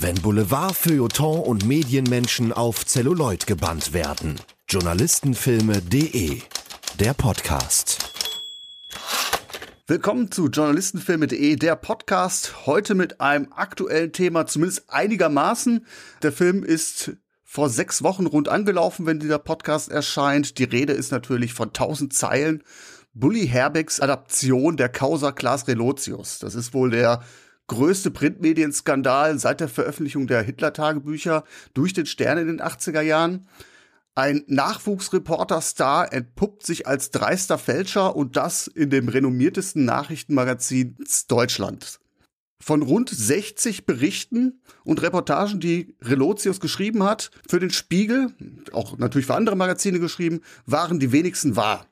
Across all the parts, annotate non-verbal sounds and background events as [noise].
Wenn Boulevard, Feuilleton und Medienmenschen auf Zelluloid gebannt werden. Journalistenfilme.de Der Podcast. Willkommen zu Journalistenfilme.de, der Podcast. Heute mit einem aktuellen Thema, zumindest einigermaßen. Der Film ist vor sechs Wochen rund angelaufen, wenn dieser Podcast erscheint. Die Rede ist natürlich von tausend Zeilen. Bully Herbecks Adaption der Causa Class Relotius. Das ist wohl der größte Printmedienskandal seit der Veröffentlichung der Hitler-Tagebücher durch den Stern in den 80er Jahren. Ein Nachwuchsreporter-Star entpuppt sich als dreister Fälscher und das in dem renommiertesten Nachrichtenmagazin Deutschlands. Von rund 60 Berichten und Reportagen, die Relotius geschrieben hat, für den Spiegel, auch natürlich für andere Magazine geschrieben, waren die wenigsten wahr.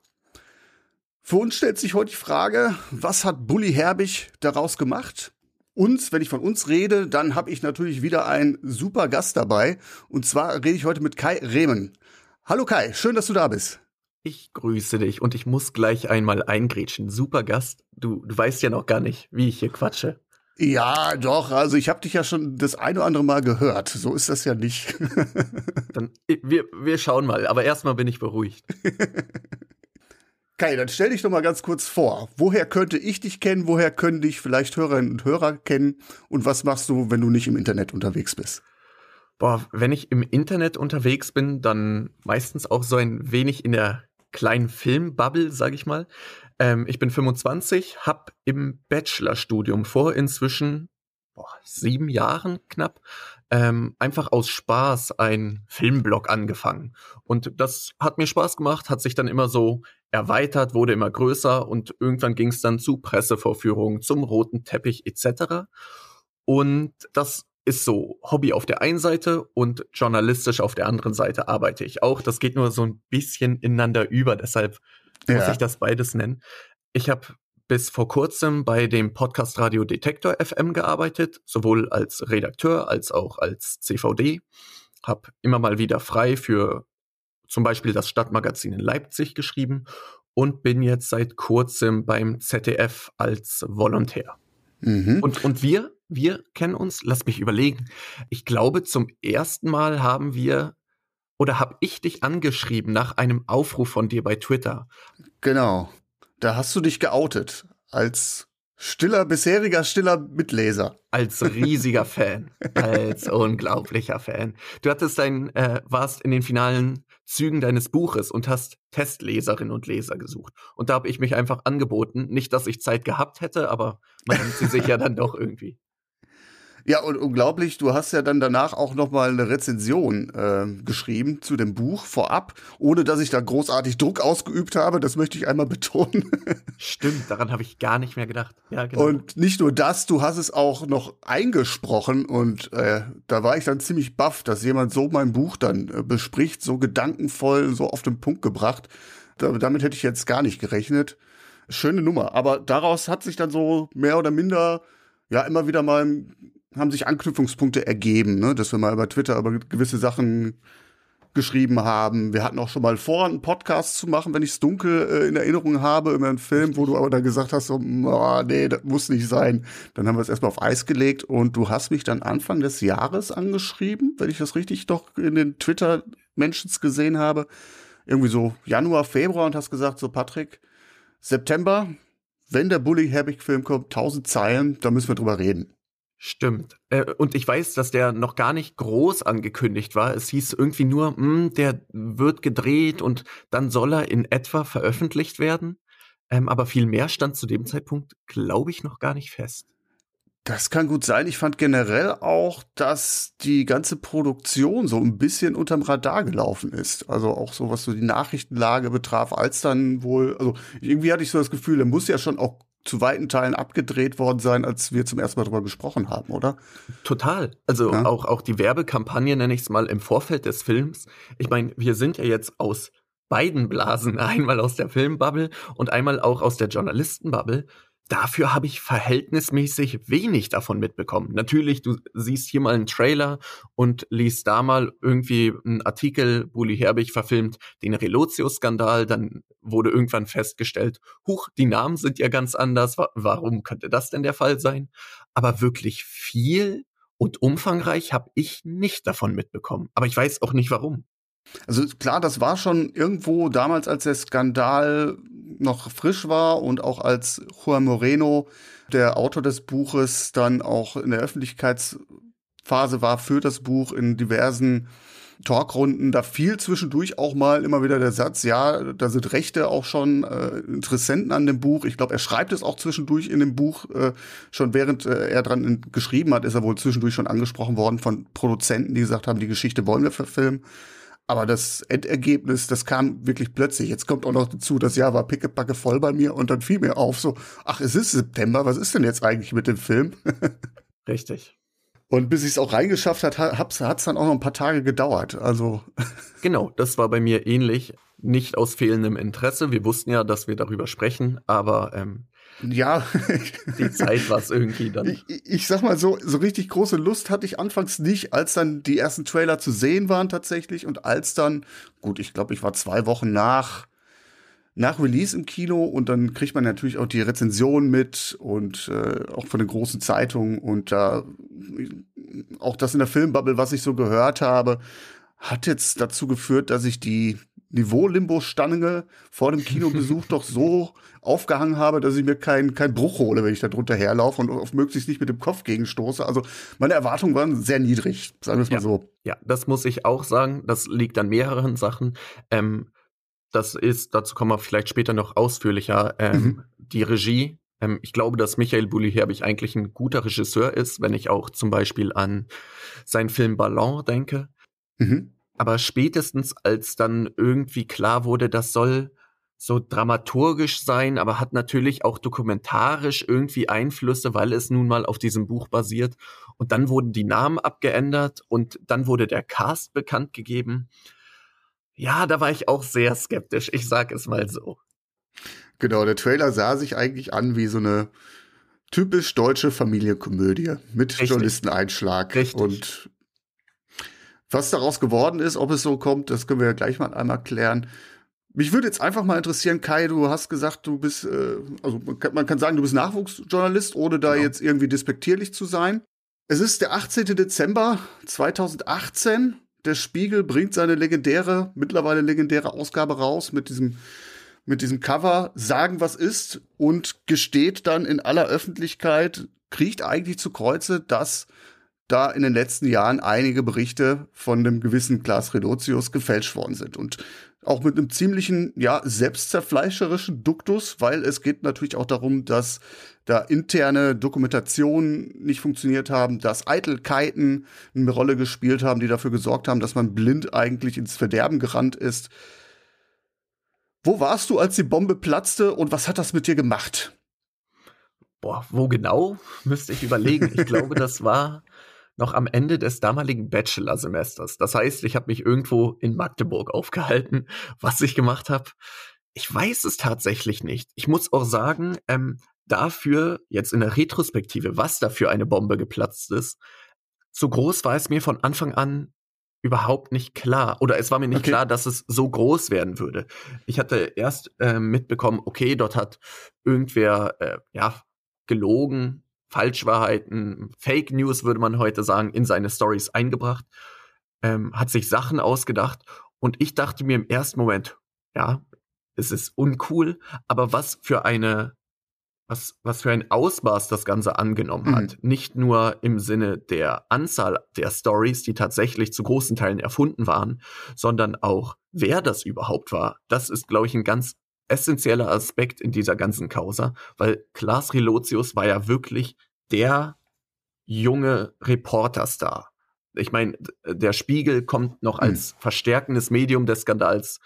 Für uns stellt sich heute die Frage, was hat Bully Herbig daraus gemacht? Uns, wenn ich von uns rede, dann habe ich natürlich wieder einen super Gast dabei. Und zwar rede ich heute mit Kai Rehmen. Hallo Kai, schön, dass du da bist. Ich grüße dich und ich muss gleich einmal eingrätschen. Super Gast. Du, du weißt ja noch gar nicht, wie ich hier quatsche. Ja, doch. Also ich habe dich ja schon das ein oder andere Mal gehört. So ist das ja nicht. [laughs] Dann wir, wir schauen mal. Aber erstmal bin ich beruhigt. [laughs] Kai, dann stell dich doch mal ganz kurz vor. Woher könnte ich dich kennen? Woher können dich vielleicht Hörerinnen und Hörer kennen? Und was machst du, wenn du nicht im Internet unterwegs bist? Boah, wenn ich im Internet unterwegs bin, dann meistens auch so ein wenig in der kleinen Filmbubble, sag ich mal. Ähm, ich bin 25, hab im Bachelorstudium vor inzwischen boah, sieben Jahren knapp ähm, einfach aus Spaß ein Filmblog angefangen. Und das hat mir Spaß gemacht, hat sich dann immer so erweitert, wurde immer größer und irgendwann ging es dann zu Pressevorführungen, zum roten Teppich etc. Und das ist so Hobby auf der einen Seite und journalistisch auf der anderen Seite arbeite ich auch. Das geht nur so ein bisschen ineinander über, deshalb ja. muss ich das beides nennen. Ich habe bis vor kurzem bei dem Podcast Radio Detektor FM gearbeitet, sowohl als Redakteur als auch als CVD. Hab immer mal wieder frei für zum Beispiel das Stadtmagazin in Leipzig geschrieben und bin jetzt seit kurzem beim ZDF als Volontär. Mhm. Und, und wir, wir kennen uns, lass mich überlegen. Ich glaube, zum ersten Mal haben wir oder habe ich dich angeschrieben nach einem Aufruf von dir bei Twitter. Genau. Da hast du dich geoutet als stiller, bisheriger stiller Mitleser. Als riesiger [laughs] Fan. Als unglaublicher Fan. Du hattest dein, äh, warst in den finalen Zügen deines Buches und hast Testleserinnen und Leser gesucht. Und da habe ich mich einfach angeboten. Nicht, dass ich Zeit gehabt hätte, aber man nimmt sie sich ja dann doch irgendwie. Ja, und unglaublich, du hast ja dann danach auch noch mal eine Rezension äh, geschrieben zu dem Buch vorab, ohne dass ich da großartig Druck ausgeübt habe. Das möchte ich einmal [laughs] betonen. Stimmt, daran habe ich gar nicht mehr gedacht. Ja, genau. Und nicht nur das, du hast es auch noch eingesprochen und äh, da war ich dann ziemlich baff, dass jemand so mein Buch dann äh, bespricht, so gedankenvoll, so auf den Punkt gebracht. Da, damit hätte ich jetzt gar nicht gerechnet. Schöne Nummer. Aber daraus hat sich dann so mehr oder minder ja immer wieder mal haben sich Anknüpfungspunkte ergeben, ne? dass wir mal über Twitter über gewisse Sachen geschrieben haben. Wir hatten auch schon mal vor, einen Podcast zu machen, wenn ich es dunkel äh, in Erinnerung habe, über einen Film, wo du aber dann gesagt hast, so, oh, nee, das muss nicht sein. Dann haben wir es erstmal auf Eis gelegt und du hast mich dann Anfang des Jahres angeschrieben, wenn ich das richtig doch in den Twitter-Mentions gesehen habe. Irgendwie so Januar, Februar und hast gesagt, so Patrick, September, wenn der Bully Herbig-Film kommt, tausend Zeilen, da müssen wir drüber reden. Stimmt. Äh, und ich weiß, dass der noch gar nicht groß angekündigt war. Es hieß irgendwie nur, mh, hm, der wird gedreht und dann soll er in etwa veröffentlicht werden. Ähm, aber viel mehr stand zu dem Zeitpunkt, glaube ich, noch gar nicht fest. Das kann gut sein. Ich fand generell auch, dass die ganze Produktion so ein bisschen unterm Radar gelaufen ist. Also auch so, was so die Nachrichtenlage betraf, als dann wohl, also irgendwie hatte ich so das Gefühl, er muss ja schon auch zu weiten Teilen abgedreht worden sein, als wir zum ersten Mal darüber gesprochen haben, oder? Total. Also ja? auch, auch die Werbekampagne, nenne ich es mal, im Vorfeld des Films. Ich meine, wir sind ja jetzt aus beiden Blasen, [laughs] einmal aus der Filmbubble und einmal auch aus der Journalistenbubble. Dafür habe ich verhältnismäßig wenig davon mitbekommen. Natürlich, du siehst hier mal einen Trailer und liest da mal irgendwie einen Artikel, Bully Herbig verfilmt den Relotius-Skandal, dann wurde irgendwann festgestellt, huch, die Namen sind ja ganz anders, warum könnte das denn der Fall sein? Aber wirklich viel Und umfangreich habe ich nicht davon mitbekommen. Aber ich weiß auch nicht warum. Also klar, das war schon irgendwo damals, als der Skandal noch frisch war und auch als Juan Moreno, der Autor des Buches, dann auch in der Öffentlichkeitsphase war für das Buch in diversen Talkrunden, da fiel zwischendurch auch mal immer wieder der Satz, ja, da sind Rechte auch schon äh, Interessenten an dem Buch. Ich glaube, er schreibt es auch zwischendurch in dem Buch, äh, schon während äh, er dran in, geschrieben hat, ist er wohl zwischendurch schon angesprochen worden von Produzenten, die gesagt haben, die Geschichte wollen wir verfilmen. Aber das Endergebnis, das kam wirklich plötzlich. Jetzt kommt auch noch dazu, das Jahr war pickepacke voll bei mir und dann fiel mir auf, so, ach, es ist September, was ist denn jetzt eigentlich mit dem Film? [laughs] Richtig. Und bis ich es auch reingeschafft hat, hat es dann auch noch ein paar Tage gedauert. Also. [laughs] Genau, das war bei mir ähnlich. Nicht aus fehlendem Interesse. Wir wussten ja, dass wir darüber sprechen, aber ähm, ja, die Zeit war es irgendwie dann. Ich, ich sag mal so, so richtig große Lust hatte ich anfangs nicht, als dann die ersten Trailer zu sehen waren tatsächlich und als dann, gut, ich glaube, ich war zwei Wochen nach nach Release im Kino und dann kriegt man natürlich auch die Rezension mit und äh, auch von den großen Zeitungen und da äh, auch das in der Filmbubble, was ich so gehört habe, hat jetzt dazu geführt, dass ich die Niveau-Limbo-Stange vor dem Kinobesuch [laughs] doch so aufgehangen habe, dass ich mir keinen kein Bruch hole, wenn ich da drunter herlaufe und auf möglichst nicht mit dem Kopf gegenstoße. Also meine Erwartungen waren sehr niedrig, sagen wir es ja, mal so. Ja, das muss ich auch sagen. Das liegt an mehreren Sachen. Ähm, das ist, dazu kommen wir vielleicht später noch ausführlicher, ähm, mhm. die Regie. Ähm, ich glaube, dass Michael Bulli-Herbig eigentlich ein guter Regisseur ist, wenn ich auch zum Beispiel an seinen Film Ballon denke. Mhm. Aber spätestens als dann irgendwie klar wurde, das soll so dramaturgisch sein, aber hat natürlich auch dokumentarisch irgendwie Einflüsse, weil es nun mal auf diesem Buch basiert. Und dann wurden die Namen abgeändert und dann wurde der Cast bekannt gegeben. Ja, da war ich auch sehr skeptisch, ich sag es mal so. Genau, der Trailer sah sich eigentlich an wie so eine typisch deutsche Familienkomödie mit Richtig. Journalisteneinschlag. Richtig. Und was daraus geworden ist, ob es so kommt, das können wir ja gleich mal einmal klären. Mich würde jetzt einfach mal interessieren, Kai, du hast gesagt, du bist, äh, also man kann, man kann, sagen, du bist Nachwuchsjournalist, ohne da genau. jetzt irgendwie despektierlich zu sein. Es ist der 18. Dezember 2018 der Spiegel bringt seine legendäre, mittlerweile legendäre Ausgabe raus mit diesem, mit diesem Cover, sagen, was ist und gesteht dann in aller Öffentlichkeit, kriecht eigentlich zu Kreuze, dass da in den letzten Jahren einige Berichte von dem gewissen Klaas Redotius gefälscht worden sind. Und auch mit einem ziemlichen, ja, selbstzerfleischerischen Duktus, weil es geht natürlich auch darum, dass da interne Dokumentationen nicht funktioniert haben, dass Eitelkeiten eine Rolle gespielt haben, die dafür gesorgt haben, dass man blind eigentlich ins Verderben gerannt ist. Wo warst du, als die Bombe platzte und was hat das mit dir gemacht? Boah, wo genau? Müsste ich überlegen. Ich glaube, das war [laughs] noch am Ende des damaligen Bachelor-Semesters. Das heißt, ich habe mich irgendwo in Magdeburg aufgehalten. [laughs] Was ich gemacht habe, ich weiß es tatsächlich nicht. Ich muss auch sagen, ähm, dafür, jetzt in der Retrospektive, was da für eine Bombe geplatzt ist, so groß war es mir von Anfang an überhaupt nicht klar. Oder es war mir nicht okay. klar, dass es so groß werden würde. Ich hatte erst äh, mitbekommen, okay, dort hat irgendwer äh, ja gelogen, Falschwahrheiten, Fake News würde man heute sagen, in seine Stories eingebracht, ähm, hat sich Sachen ausgedacht und ich dachte mir im ersten Moment, ja, es ist uncool, aber was für eine was, was für ein Ausmaß das Ganze angenommen mhm. hat. Nicht nur im Sinne der Anzahl der Stories, die tatsächlich zu großen Teilen erfunden waren, sondern auch, wer das überhaupt war. Das ist, glaube ich, ein ganz essentieller Aspekt in dieser ganzen Causa, weil Klaas Relotius war ja wirklich der junge Reporterstar. Ich meine, der Spiegel kommt noch als hm. verstärkendes Medium des Skandals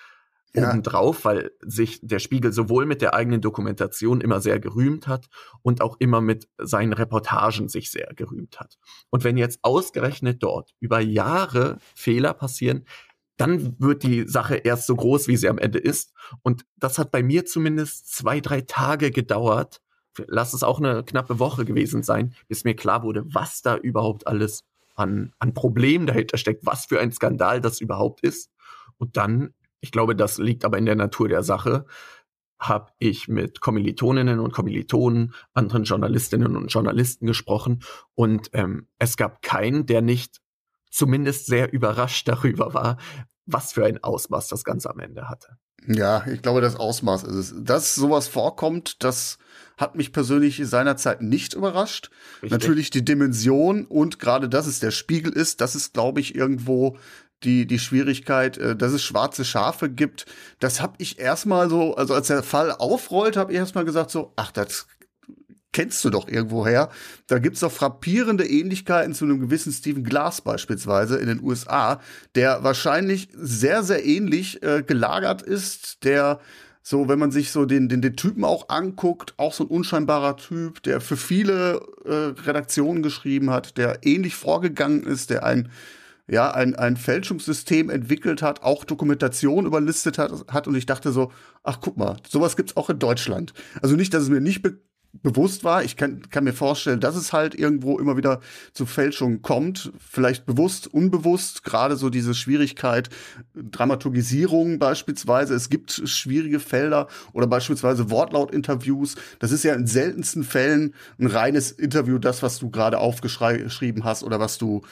ja. obendrauf, weil sich der Spiegel sowohl mit der eigenen Dokumentation immer sehr gerühmt hat und auch immer mit seinen Reportagen sich sehr gerühmt hat. Und wenn jetzt ausgerechnet dort über Jahre Fehler passieren, dann wird die Sache erst so groß, wie sie am Ende ist. Und das hat bei mir zumindest zwei, drei Tage gedauert. Lass es auch eine knappe Woche gewesen sein, bis mir klar wurde, was da überhaupt alles an, an Problemen dahinter steckt, was für ein Skandal das überhaupt ist. Und dann, ich glaube, das liegt aber in der Natur der Sache, habe ich mit Kommilitoninnen und Kommilitonen, anderen Journalistinnen und Journalisten gesprochen und ähm, es gab keinen, der nicht zumindest sehr überrascht darüber war, was für ein Ausmaß das Ganze am Ende hatte. Ja, ich glaube, das Ausmaß ist es. Dass sowas vorkommt, das hat mich persönlich seinerzeit nicht überrascht. Richtig. Natürlich die Dimension und gerade, dass es der Spiegel ist, das ist, glaube ich, irgendwo die, die Schwierigkeit, äh, dass es schwarze Schafe gibt. Das habe ich erstmal so, also als der Fall aufrollt, habe ich erstmal gesagt so, ach, das kennst du doch irgendwoher. Da gibt's doch frappierende Ähnlichkeiten zu einem gewissen Stephen Glass beispielsweise in den USA, der wahrscheinlich sehr, sehr ähnlich äh, gelagert ist, der so, wenn man sich so den, den, den Typen auch anguckt, auch so ein unscheinbarer Typ, der für viele äh, Redaktionen geschrieben hat, der ähnlich vorgegangen ist, der ein ja, ein, ein Fälschungssystem entwickelt hat, auch Dokumentation überlistet hat, hat und ich dachte so, ach guck mal, sowas gibt's auch in Deutschland. Also nicht, dass es mir nicht be bewusst war. Ich kann, kann mir vorstellen, dass es halt irgendwo immer wieder zu Fälschungen kommt. Vielleicht bewusst, unbewusst. Gerade so diese Schwierigkeit, Dramaturgisierung beispielsweise. Es gibt schwierige Felder oder beispielsweise Wortlautinterviews. Das ist ja in seltensten Fällen ein reines Interview, das, was du gerade aufgeschrieben hast oder was du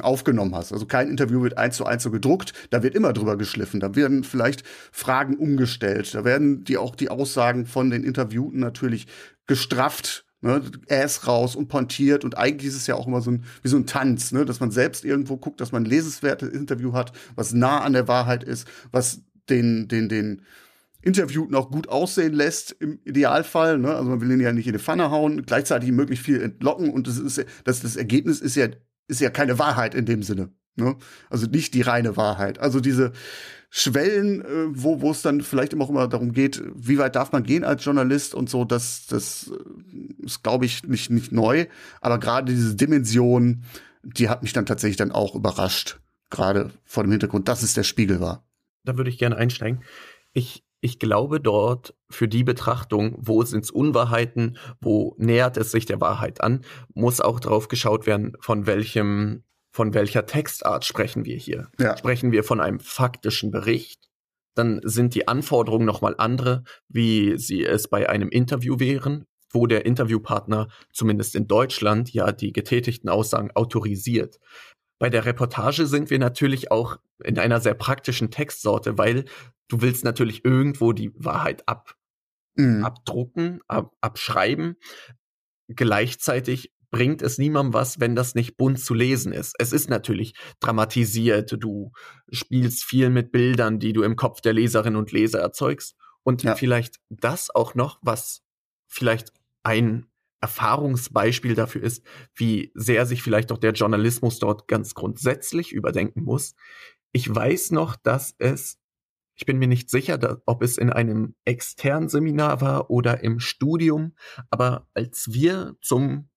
aufgenommen hast. Also kein Interview wird eins zu eins so gedruckt. Da wird immer drüber geschliffen. Da werden vielleicht Fragen umgestellt. Da werden die auch die Aussagen von den Interviewten natürlich gestrafft, ne, Ass raus und pontiert und eigentlich ist es ja auch immer so ein, wie so ein Tanz, ne, dass man selbst irgendwo guckt, dass man ein lesenswertes Interview hat, was nah an der Wahrheit ist, was den, den, den Interviewten auch gut aussehen lässt im Idealfall, ne, also man will ihn ja nicht in die Pfanne hauen, gleichzeitig möglichst viel entlocken und das ist, das, das Ergebnis ist ja, ist ja keine Wahrheit in dem Sinne, ne, also nicht die reine Wahrheit, also diese, Schwellen, äh, wo es dann vielleicht immer auch immer darum geht, wie weit darf man gehen als Journalist und so, das das äh, ist glaube ich nicht nicht neu, aber gerade diese Dimension, die hat mich dann tatsächlich dann auch überrascht, gerade vor dem Hintergrund, dass es der Spiegel war. Da würde ich gerne einsteigen. Ich ich glaube dort für die Betrachtung, wo sind es Unwahrheiten, wo nähert es sich der Wahrheit an, muss auch drauf geschaut werden, von welchem von welcher Textart sprechen wir hier? Ja. Sprechen wir von einem faktischen Bericht? Dann sind die Anforderungen nochmal andere, wie sie es bei einem Interview wären, wo der Interviewpartner zumindest in Deutschland ja die getätigten Aussagen autorisiert. Bei der Reportage sind wir natürlich auch in einer sehr praktischen Textsorte, weil du willst natürlich irgendwo die Wahrheit ab, mhm. abdrucken, ab, abschreiben. Gleichzeitig bringt es niemandem was, wenn das nicht bunt zu lesen ist. Es ist natürlich dramatisiert, du spielst viel mit Bildern, die du im Kopf der Leserinnen und Leser erzeugst. Und ja. vielleicht das auch noch, was vielleicht ein Erfahrungsbeispiel dafür ist, wie sehr sich vielleicht auch der Journalismus dort ganz grundsätzlich überdenken muss. Ich weiß noch, dass es, ich bin mir nicht sicher, dass, ob es in einem externen Seminar war oder im Studium, aber als wir zum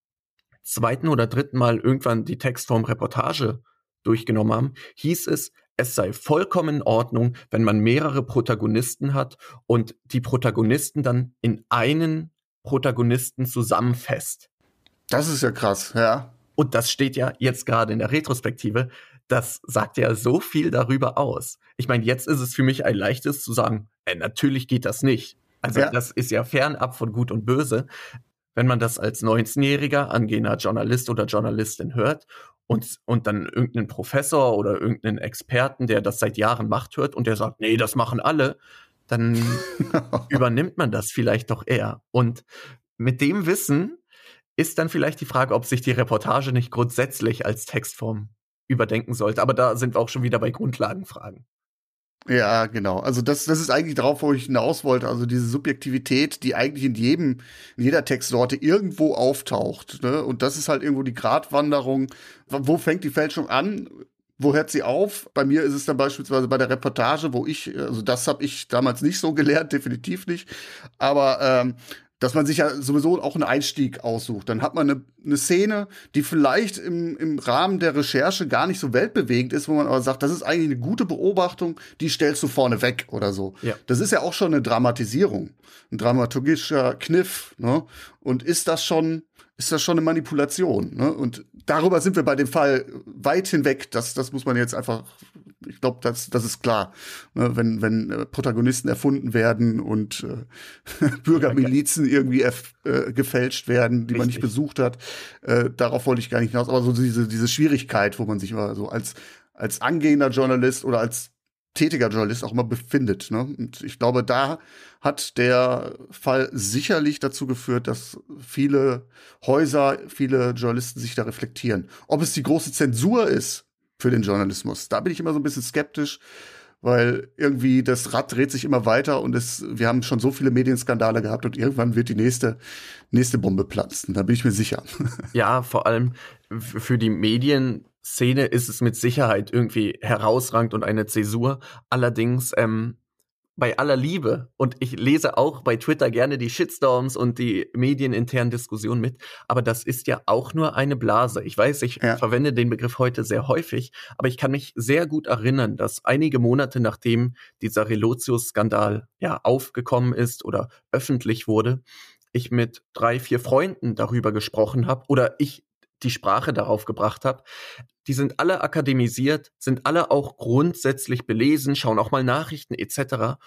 zweiten oder dritten Mal irgendwann die Textform Reportage durchgenommen haben, hieß es, es sei vollkommen in Ordnung, wenn man mehrere Protagonisten hat und die Protagonisten dann in einen Protagonisten zusammenfasst. Das ist ja krass, ja. Und das steht ja jetzt gerade in der Retrospektive. Das sagt ja so viel darüber aus. Ich meine, jetzt ist es für mich ein leichtes zu sagen, äh, natürlich geht das nicht. Also ja. das ist ja fernab von Gut und Böse wenn man das als 19-jähriger angehender Journalist oder Journalistin hört und, und dann irgendeinen Professor oder irgendeinen Experten, der das seit Jahren macht, hört und der sagt, nee, das machen alle, dann [laughs] übernimmt man das vielleicht doch eher. Und mit dem Wissen ist dann vielleicht die Frage, ob sich die Reportage nicht grundsätzlich als Textform überdenken sollte. Aber da sind wir auch schon wieder bei Grundlagenfragen. Ja, genau. Also das, das ist eigentlich darauf, wo ich hinaus wollte. Also diese Subjektivität, die eigentlich in jedem, in jeder Textsorte irgendwo auftaucht. Ne? Und das ist halt irgendwo die Gratwanderung. Wo fängt die Fälschung an? Wo hört sie auf? Bei mir ist es dann beispielsweise bei der Reportage, wo ich, also das habe ich damals nicht so gelernt, [laughs] definitiv nicht. Aber ähm, dass man sich ja sowieso auch einen Einstieg aussucht. Dann hat man eine, eine Szene, die vielleicht im, im Rahmen der Recherche gar nicht so weltbewegend ist, wo man aber sagt, das ist eigentlich eine gute Beobachtung, die stellst du vorne weg oder so. Ja. Das ist ja auch schon eine Dramatisierung, ein dramaturgischer Kniff. Ne? Und ist das schon, ist das schon eine Manipulation? Ne? Und darüber sind wir bei dem Fall weit hinweg. Das, das muss man jetzt einfach Ich glaube, das, das ist klar. Ne, wenn, wenn äh, Protagonisten erfunden werden und äh, [laughs] Bürgermilizen irgendwie äh, gefälscht werden, die Richtig. man nicht besucht hat, äh, darauf wollte ich gar nicht hinaus. Aber so diese, diese Schwierigkeit, wo man sich immer so als, als angehender Journalist oder als tätiger Journalist auch immer befindet. Ne? Und ich glaube, da hat der Fall sicherlich dazu geführt, dass viele Häuser, viele Journalisten sich da reflektieren. Ob es die große Zensur ist für den Journalismus, da bin ich immer so ein bisschen skeptisch, weil irgendwie das Rad dreht sich immer weiter und es, wir haben schon so viele Medienskandale gehabt und irgendwann wird die nächste, nächste Bombe platzen. Da bin ich mir sicher. [laughs] Ja, vor allem für die Medien Szene ist es mit Sicherheit irgendwie herausragend und eine Zäsur. Allerdings ähm, bei aller Liebe und ich lese auch bei Twitter gerne die Shitstorms und die medieninternen Diskussionen mit, aber das ist ja auch nur eine Blase. Ich weiß, ich ja. verwende den Begriff heute sehr häufig, aber ich kann mich sehr gut erinnern, dass einige Monate nachdem dieser Relotius-Skandal ja aufgekommen ist oder öffentlich wurde, ich mit drei, vier Freunden darüber gesprochen habe oder ich die Sprache darauf gebracht habe, die sind alle akademisiert, sind alle auch grundsätzlich belesen, schauen auch mal Nachrichten etc.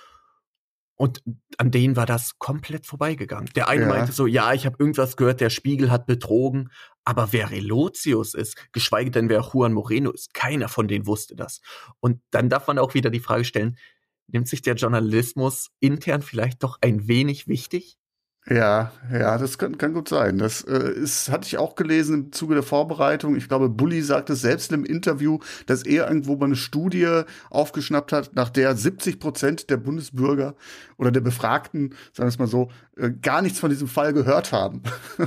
Und an denen war das komplett vorbeigegangen. Der eine ja. meinte so, ja, ich habe irgendwas gehört, der Spiegel hat betrogen, aber wer Relotius ist, geschweige denn wer Juan Moreno ist, keiner von denen wusste das. Und dann darf man auch wieder die Frage stellen, nimmt sich der Journalismus intern vielleicht doch ein wenig wichtig? Ja, ja, das kann, kann gut sein. Das äh, ist, hatte ich auch gelesen im Zuge der Vorbereitung. Ich glaube, Bully sagte selbst im Interview, dass er irgendwo mal eine Studie aufgeschnappt hat, nach der 70 Prozent der Bundesbürger oder der Befragten, sagen wir es mal so, äh, gar nichts von diesem Fall gehört haben.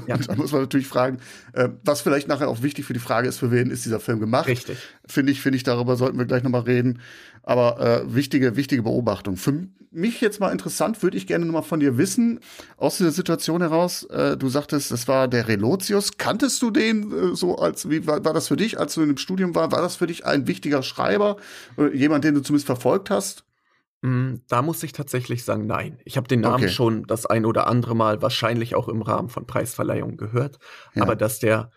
Ja. Und da muss man natürlich fragen, äh, was vielleicht nachher auch wichtig für die Frage ist, für wen ist dieser Film gemacht. Richtig. Finde ich, finde ich, darüber sollten wir gleich nochmal reden. Aber äh, wichtige, wichtige Beobachtung. Für mich jetzt mal interessant, würde ich gerne nochmal von dir wissen, aus dieser Situation heraus, äh, du sagtest, das war der Relotius. Kanntest du den äh, so als, wie war, war das für dich, als du in dem Studium war? War das für dich ein wichtiger Schreiber? Äh, jemand, den du zumindest verfolgt hast? Mm, da muss ich tatsächlich sagen, nein. Ich habe den Namen okay. schon das ein oder andere Mal, wahrscheinlich auch im Rahmen von Preisverleihungen gehört. Ja. Aber dass der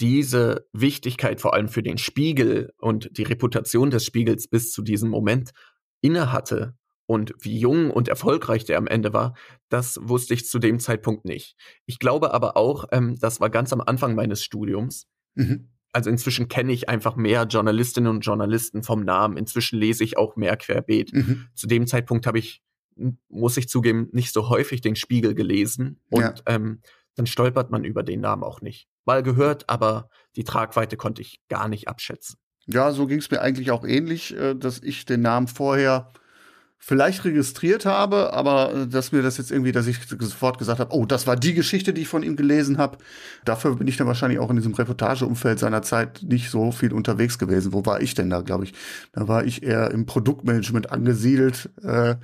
diese Wichtigkeit vor allem für den Spiegel und die Reputation des Spiegels bis zu diesem Moment innehatte und wie jung und erfolgreich der am Ende war, das wusste ich zu dem Zeitpunkt nicht. Ich glaube aber auch, ähm, das war ganz am Anfang meines Studiums. Mhm. Also inzwischen kenne ich einfach mehr Journalistinnen und Journalisten vom Namen. Inzwischen lese ich auch mehr querbeet. Mhm. Zu dem Zeitpunkt habe ich, muss ich zugeben, nicht so häufig den Spiegel gelesen. Und ja. ähm, dann stolpert man über den Namen auch nicht. Mal gehört, aber die Tragweite konnte ich gar nicht abschätzen. Ja, so ging es mir eigentlich auch ähnlich, äh, dass ich den Namen vorher vielleicht registriert habe, aber äh, dass mir das jetzt irgendwie, dass ich sofort gesagt habe, oh, das war die Geschichte, die ich von ihm gelesen habe. Dafür bin ich dann wahrscheinlich auch in diesem Reportageumfeld seiner Zeit nicht so viel unterwegs gewesen. Wo war ich denn da, glaube ich? Da war ich eher im Produktmanagement angesiedelt. Äh,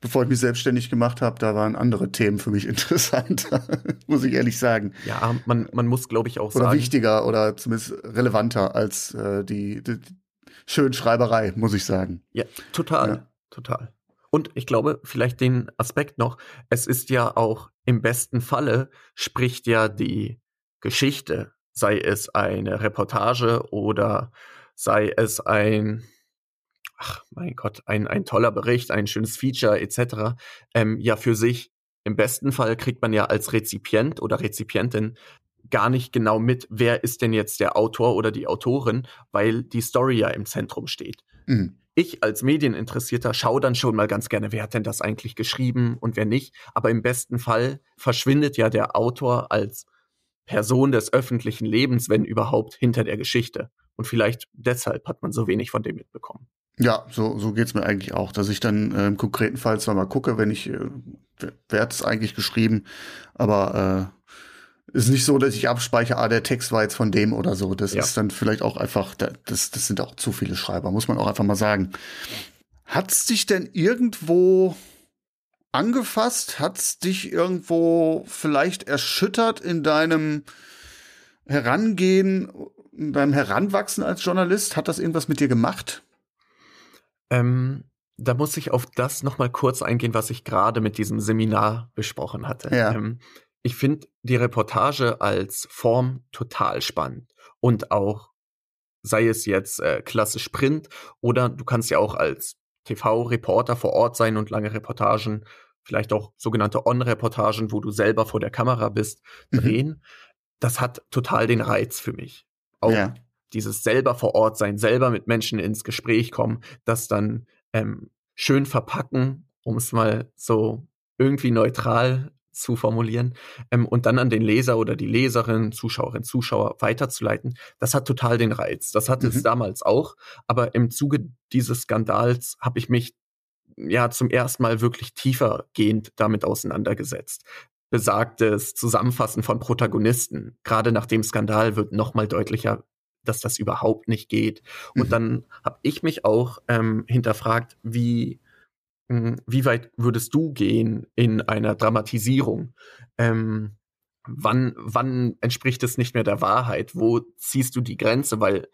bevor ich mich selbstständig gemacht habe, da waren andere Themen für mich [laughs] interessanter, [laughs] muss ich ehrlich sagen. Ja, man, man muss, glaube ich, auch oder sagen. Oder wichtiger oder zumindest relevanter als äh, die, die Schönschreiberei, muss ich sagen. Ja, total, ja. Total. Und ich glaube, vielleicht den Aspekt noch, es ist ja auch im besten Falle spricht ja die Geschichte, sei es eine Reportage oder sei es ein ach mein Gott, ein, ein toller Bericht, ein schönes Feature etc. Ähm, ja für sich. Im besten Fall kriegt man ja als Rezipient oder Rezipientin gar nicht genau mit, wer ist denn jetzt der Autor oder die Autorin, weil die Story ja im Zentrum steht. Mhm. Ich als Medieninteressierter schaue dann schon mal ganz gerne, wer hat denn das eigentlich geschrieben und wer nicht. Aber im besten Fall verschwindet ja der Autor als Person des öffentlichen Lebens, wenn überhaupt, hinter der Geschichte. Und vielleicht deshalb hat man so wenig von dem mitbekommen. Ja, so, so geht's mir eigentlich auch, dass ich dann äh, im konkreten Fall zwar mal gucke, wenn ich, äh, wer hat es eigentlich geschrieben, aber äh, ist nicht so, dass ich abspeichere, ah, der Text war jetzt von dem oder so. Das ja. ist dann vielleicht auch einfach, das, das sind auch zu viele Schreiber, muss man auch einfach mal sagen. Hat's dich denn irgendwo angefasst? Hat's dich irgendwo vielleicht erschüttert in deinem Herangehen, in deinem Heranwachsen als Journalist? Hat das irgendwas mit dir gemacht? Ähm, da muss ich auf das nochmal kurz eingehen, was ich gerade mit diesem Seminar besprochen hatte. Ja. Ähm, ich finde die Reportage als Form total spannend und auch sei es jetzt äh, klassisch Print oder du kannst ja auch als TV-Reporter vor Ort sein und lange Reportagen, vielleicht auch sogenannte On-Reportagen, wo du selber vor der Kamera bist, mhm. drehen. Mhm. Das hat total den Reiz für mich. Auch ja. dieses selber vor Ort sein, selber mit Menschen ins Gespräch kommen, das dann ähm, schön verpacken, um es mal so irgendwie neutral zu formulieren ähm, und dann an den Leser oder die Leserin, Zuschauerin, Zuschauer weiterzuleiten, das hat total den Reiz. Das hatte mhm. es damals auch, aber im Zuge dieses Skandals habe ich mich ja zum ersten Mal wirklich tiefergehend damit auseinandergesetzt. Besagtes Zusammenfassen von Protagonisten, gerade nach dem Skandal wird nochmal deutlicher, dass das überhaupt nicht geht. Und mhm. dann habe ich mich auch ähm, hinterfragt, wie wie weit würdest du gehen in einer Dramatisierung? Ähm, wann, wann entspricht es nicht mehr der Wahrheit? Wo ziehst du die Grenze? Weil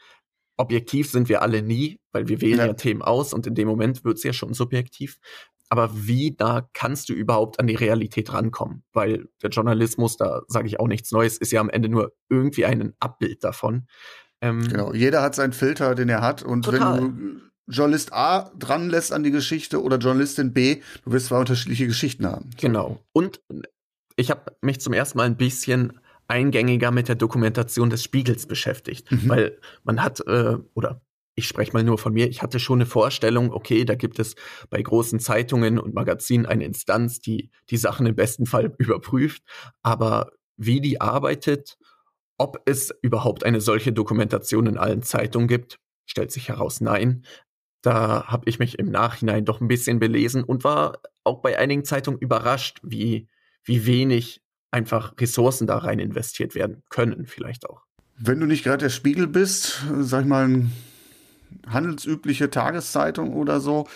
objektiv sind wir alle nie, weil wir wählen ja, ja Themen aus und in dem Moment wird es ja schon subjektiv. Aber wie da kannst du überhaupt an die Realität rankommen? Weil der Journalismus, da sage ich auch nichts Neues, ist ja am Ende nur irgendwie ein Abbild davon. Ähm, genau, jeder hat seinen Filter, den er hat. Und total. wenn du Journalist A dran lässt an die Geschichte oder Journalistin B, du wirst zwei unterschiedliche Geschichten haben. Genau. Und ich habe mich zum ersten Mal ein bisschen eingängiger mit der Dokumentation des Spiegels beschäftigt, mhm. weil man hat äh, oder ich spreche mal nur von mir, ich hatte schon eine Vorstellung, okay, da gibt es bei großen Zeitungen und Magazinen eine Instanz, die die Sachen im besten Fall [laughs] überprüft, aber wie die arbeitet, ob es überhaupt eine solche Dokumentation in allen Zeitungen gibt, stellt sich heraus, nein. Da habe ich mich im Nachhinein doch ein bisschen belesen und war auch bei einigen Zeitungen überrascht, wie, wie wenig einfach Ressourcen da rein investiert werden können, vielleicht auch. Wenn du nicht gerade der Spiegel bist, sag ich mal, eine handelsübliche Tageszeitung oder so,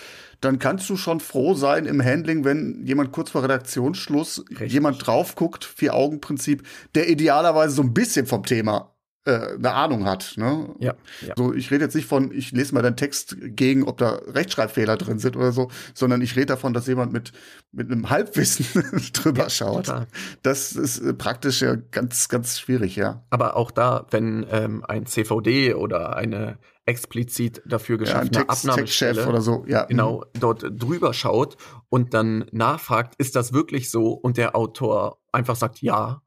dann kannst du schon froh sein im Handling, wenn jemand kurz vor Redaktionsschluss Richtig. jemand drauf guckt, Vier-Augen-Prinzip, der idealerweise so ein bisschen vom Thema eine Ahnung hat. Ne? Ja, ja. So, ich rede jetzt nicht von, ich lese mal deinen Text gegen, ob da Rechtschreibfehler drin sind oder so, sondern ich rede davon, dass jemand mit, mit einem Halbwissen [laughs] drüber ja, schaut. Total. Das ist äh, praktisch ja ganz, ganz schwierig, ja. Aber auch da, wenn ähm, ein CVD oder eine explizit dafür geschaffene ja, Text, Abnahmestelle oder so, ja. genau mhm. dort drüber schaut und dann nachfragt, ist das wirklich so? Und der Autor einfach sagt ja,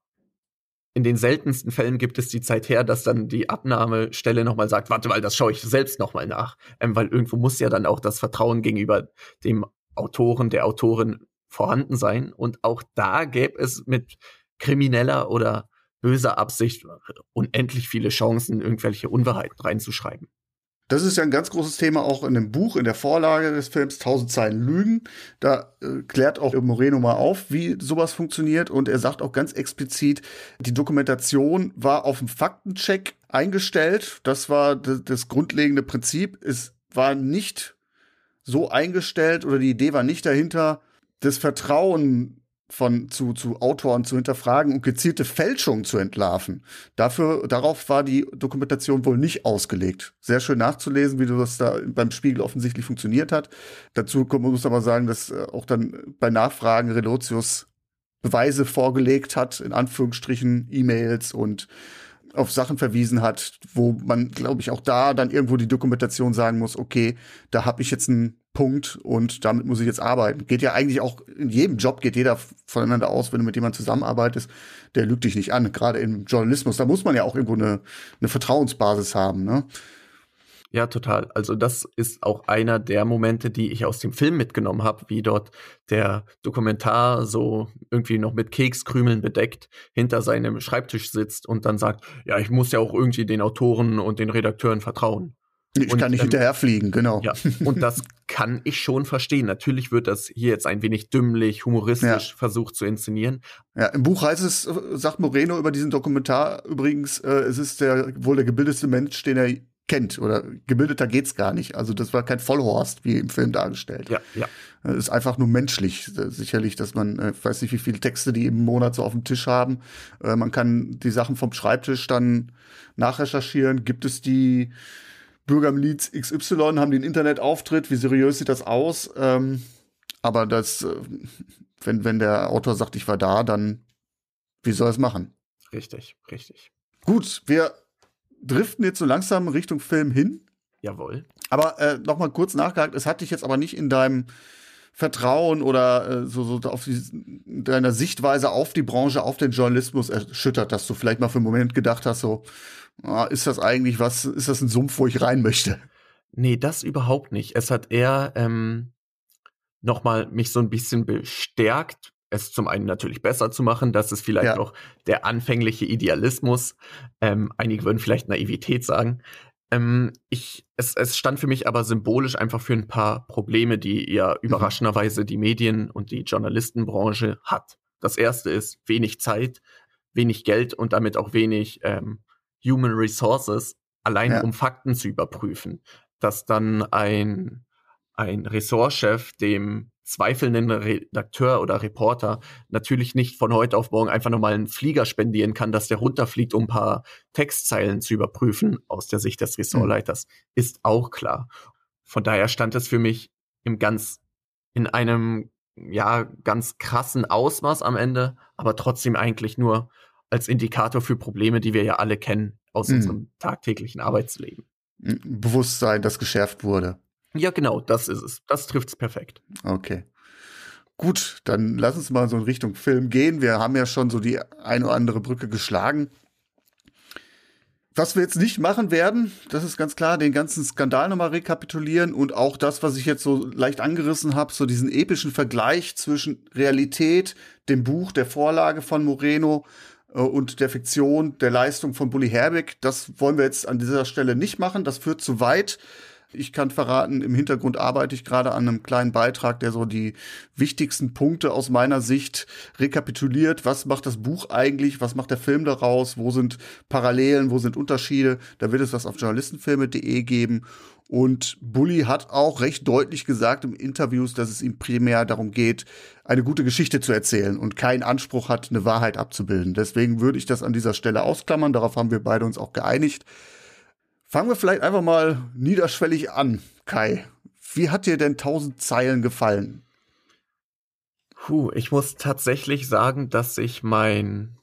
in den seltensten Fällen gibt es die Zeit her, dass dann die Abnahmestelle nochmal sagt, warte mal, das schaue ich selbst nochmal nach. Ähm, weil irgendwo muss ja dann auch das Vertrauen gegenüber dem Autoren, der Autorin vorhanden sein. Und auch da gäbe es mit krimineller oder böser Absicht unendlich viele Chancen, irgendwelche Unwahrheiten reinzuschreiben. Das ist ja ein ganz großes Thema auch in dem Buch, in der Vorlage des Films 1000 Zeilen Lügen. Da äh, klärt auch Moreno mal auf, wie sowas funktioniert. Und er sagt auch ganz explizit, die Dokumentation war auf dem Faktencheck eingestellt. Das war das grundlegende Prinzip. Es war nicht so eingestellt oder die Idee war nicht dahinter, das Vertrauen von zu, zu Autoren zu hinterfragen und gezielte Fälschungen zu entlarven. Dafür, darauf war die Dokumentation wohl nicht ausgelegt. Sehr schön nachzulesen, wie das da beim Spiegel offensichtlich funktioniert hat. Dazu muss man aber sagen, dass äh, auch dann bei Nachfragen Relotius Beweise vorgelegt hat, in Anführungsstrichen E-Mails und auf Sachen verwiesen hat, wo man, glaube ich, auch da dann irgendwo die Dokumentation sagen muss, okay, da habe ich jetzt einen Punkt und damit muss ich jetzt arbeiten. Geht ja eigentlich auch in jedem Job geht jeder voneinander aus, wenn du mit jemandem zusammenarbeitest, der lügt dich nicht an. Gerade im Journalismus, da muss man ja auch irgendwo eine, eine Vertrauensbasis haben. Ne? Ja, total. Also das ist auch einer der Momente, die ich aus dem Film mitgenommen habe, wie dort der Dokumentar so irgendwie noch mit Kekskrümeln bedeckt hinter seinem Schreibtisch sitzt und dann sagt, ja, ich muss ja auch irgendwie den Autoren und den Redakteuren vertrauen. Ich und, kann nicht ähm, hinterherfliegen, genau. Ja, und das [laughs] kann ich schon verstehen. Natürlich wird das hier jetzt ein wenig dümmlich, humoristisch ja. versucht zu inszenieren. Ja, im Buch heißt es, sagt Moreno über diesen Dokumentar übrigens, äh, es ist der wohl der gebildetste Mensch, den er kennt oder gebildeter geht's gar nicht. Also das war kein Vollhorst, wie im Film dargestellt. Ja, ja. Es ist einfach nur menschlich. Sicherlich, dass man, ich äh, weiß nicht, wie viele Texte die im Monat so auf dem Tisch haben. Äh, man kann die Sachen vom Schreibtisch dann nachrecherchieren. Gibt es die Bürgermiliz XY, haben einen Internetauftritt? Wie seriös sieht das aus? Ähm, aber das, äh, wenn, wenn der Autor sagt, ich war da, dann wie soll er es machen? Richtig, richtig. Gut, wir driften jetzt so langsam Richtung Film hin. Jawohl. Aber äh, noch mal kurz nachgehakt, es hat dich jetzt aber nicht in deinem Vertrauen oder äh, so, so auf die, deiner Sichtweise auf die Branche, auf den Journalismus erschüttert, dass du vielleicht mal für einen Moment gedacht hast, so, ah, ist das eigentlich was, ist das ein Sumpf, wo ich rein möchte? Nee, das überhaupt nicht. Es hat eher ähm, nochmal mich so ein bisschen bestärkt, es zum einen natürlich besser zu machen, das ist vielleicht ja. noch der anfängliche Idealismus. Ähm, einige würden vielleicht Naivität sagen. Ähm, ich, es, es stand für mich aber symbolisch einfach für ein paar Probleme, die ja mhm. überraschenderweise die Medien- und die Journalistenbranche hat. Das erste ist wenig Zeit, wenig Geld und damit auch wenig ähm, Human Resources, allein ja. um Fakten zu überprüfen. Dass dann ein, ein Ressortchef dem zweifelnden Redakteur oder Reporter natürlich nicht von heute auf morgen einfach nochmal einen Flieger spendieren kann, dass der runterfliegt, um ein paar Textzeilen zu überprüfen aus der Sicht des Ressortleiters, mhm. ist auch klar. Von daher stand es für mich im ganz, in einem, ja, ganz krassen Ausmaß am Ende, aber trotzdem eigentlich nur als Indikator für Probleme, die wir ja alle kennen aus mhm. unserem tagtäglichen Arbeitsleben. Bewusstsein, das geschärft wurde. Ja, genau, das ist es. Das trifft es perfekt. Okay. Gut, dann lass uns mal so in Richtung Film gehen. Wir haben ja schon so die eine oder andere Brücke geschlagen. Was wir jetzt nicht machen werden, das ist ganz klar, den ganzen Skandal nochmal rekapitulieren und auch das, was ich jetzt so leicht angerissen habe, so diesen epischen Vergleich zwischen Realität, dem Buch, der Vorlage von Moreno äh, und der Fiktion, der Leistung von Bully Herbig. Das wollen wir jetzt an dieser Stelle nicht machen. Das führt zu weit. Ich kann verraten, im Hintergrund arbeite ich gerade an einem kleinen Beitrag, der so die wichtigsten Punkte aus meiner Sicht rekapituliert. Was macht das Buch eigentlich? Was macht der Film daraus? Wo sind Parallelen? Wo sind Unterschiede? Da wird es was auf journalistenfilme.de geben. Und Bully hat auch recht deutlich gesagt im Interviews, dass es ihm primär darum geht, eine gute Geschichte zu erzählen und keinen Anspruch hat, eine Wahrheit abzubilden. Deswegen würde ich das an dieser Stelle ausklammern. Darauf haben wir beide uns auch geeinigt. Fangen wir vielleicht einfach mal niederschwellig an, Kai. Wie hat dir denn 1000 Zeilen gefallen? Puh, ich muss tatsächlich sagen, dass sich mein,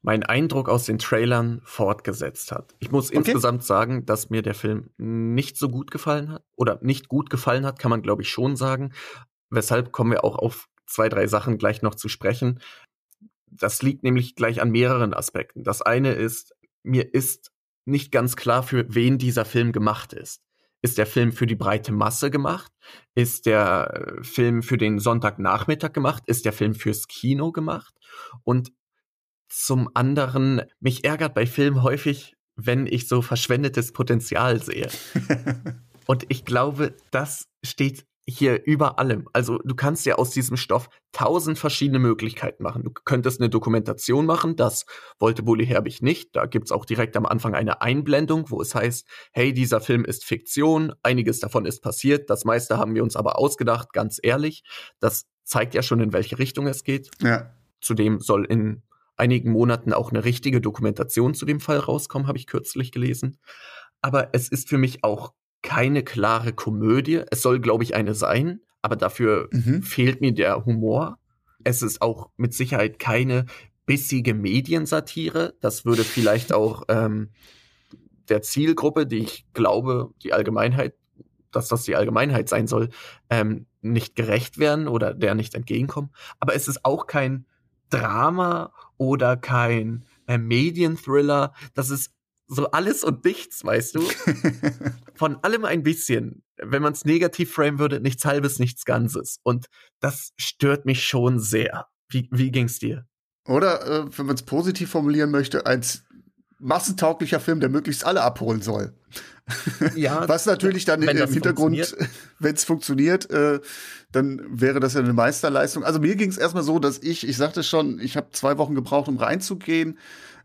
mein Eindruck aus den Trailern fortgesetzt hat. Ich muss okay. insgesamt sagen, dass mir der Film nicht so gut gefallen hat. Oder nicht gut gefallen hat, kann man glaube ich schon sagen. Weshalb kommen wir auch auf zwei, drei Sachen gleich noch zu sprechen. Das liegt nämlich gleich an mehreren Aspekten. Das eine ist, mir ist nicht ganz klar, für wen dieser Film gemacht ist. Ist der Film für die breite Masse gemacht? Ist der äh, Film für den Sonntagnachmittag gemacht? Ist der Film fürs Kino gemacht? Und zum anderen, mich ärgert bei Filmen häufig, wenn ich so verschwendetes Potenzial sehe. [laughs] Und ich glaube, das steht hier über allem. Also du kannst ja aus diesem Stoff tausend verschiedene Möglichkeiten machen. Du könntest eine Dokumentation machen, das wollte Bully Herbig nicht. Da gibt's auch direkt am Anfang eine Einblendung, wo es heißt, hey, dieser Film ist Fiktion, einiges davon ist passiert, das meiste haben wir uns aber ausgedacht, ganz ehrlich. Das zeigt ja schon, in welche Richtung es geht. Ja. Zudem soll in einigen Monaten auch eine richtige Dokumentation zu dem Fall rauskommen, habe ich kürzlich gelesen. Aber es ist für mich auch keine klare Komödie. Es soll, glaube ich, eine sein, aber dafür mhm. fehlt mir der Humor. Es ist auch mit Sicherheit keine bissige Mediensatire. Das würde vielleicht auch ähm, der Zielgruppe, die ich glaube, die Allgemeinheit, dass das die Allgemeinheit sein soll, ähm, nicht gerecht werden oder der nicht entgegenkommen. Aber es ist auch kein Drama oder kein äh, Medienthriller. Das ist so alles und nichts, weißt du? [laughs] Von allem ein bisschen. Wenn man es negativ framen würde, nichts halbes, nichts Ganzes. Und das stört mich schon sehr. Wie, wie ging's dir? Oder, äh, wenn man es positiv formulieren möchte, als massentauglicher Film, der möglichst alle abholen soll. [laughs] Ja, Was natürlich dann im Hintergrund, [laughs] wenn es funktioniert, äh, dann wäre das ja eine Meisterleistung. Also mir ging es erstmal so, dass ich, ich sagte schon, ich habe zwei Wochen gebraucht, um reinzugehen.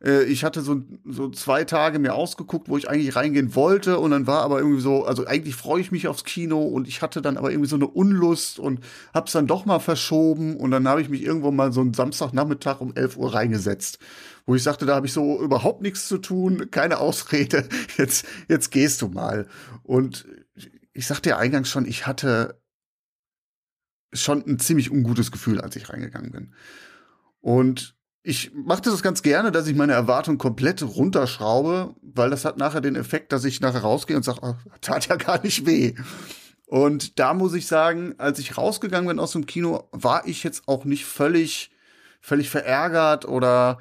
Äh, ich hatte so, so zwei Tage mir ausgeguckt, wo ich eigentlich reingehen wollte und dann war aber irgendwie so, also eigentlich freue ich mich aufs Kino und ich hatte dann aber irgendwie so eine Unlust und hab's dann doch mal verschoben und dann habe ich mich irgendwo mal so einen Samstagnachmittag um 11 Uhr reingesetzt wo ich sagte, da habe ich so überhaupt nichts zu tun, keine Ausrede, [laughs] jetzt, jetzt gehst du mal. Und ich sagte ja eingangs schon, ich hatte schon ein ziemlich ungutes Gefühl, als ich reingegangen bin. Und Ich mache das ganz gerne, dass ich meine Erwartung komplett runterschraube, weil das hat nachher den Effekt, dass ich nachher rausgehe und sage, oh, tat ja gar nicht weh. Und da muss ich sagen, als ich rausgegangen bin aus dem Kino, war ich jetzt auch nicht völlig, völlig verärgert oder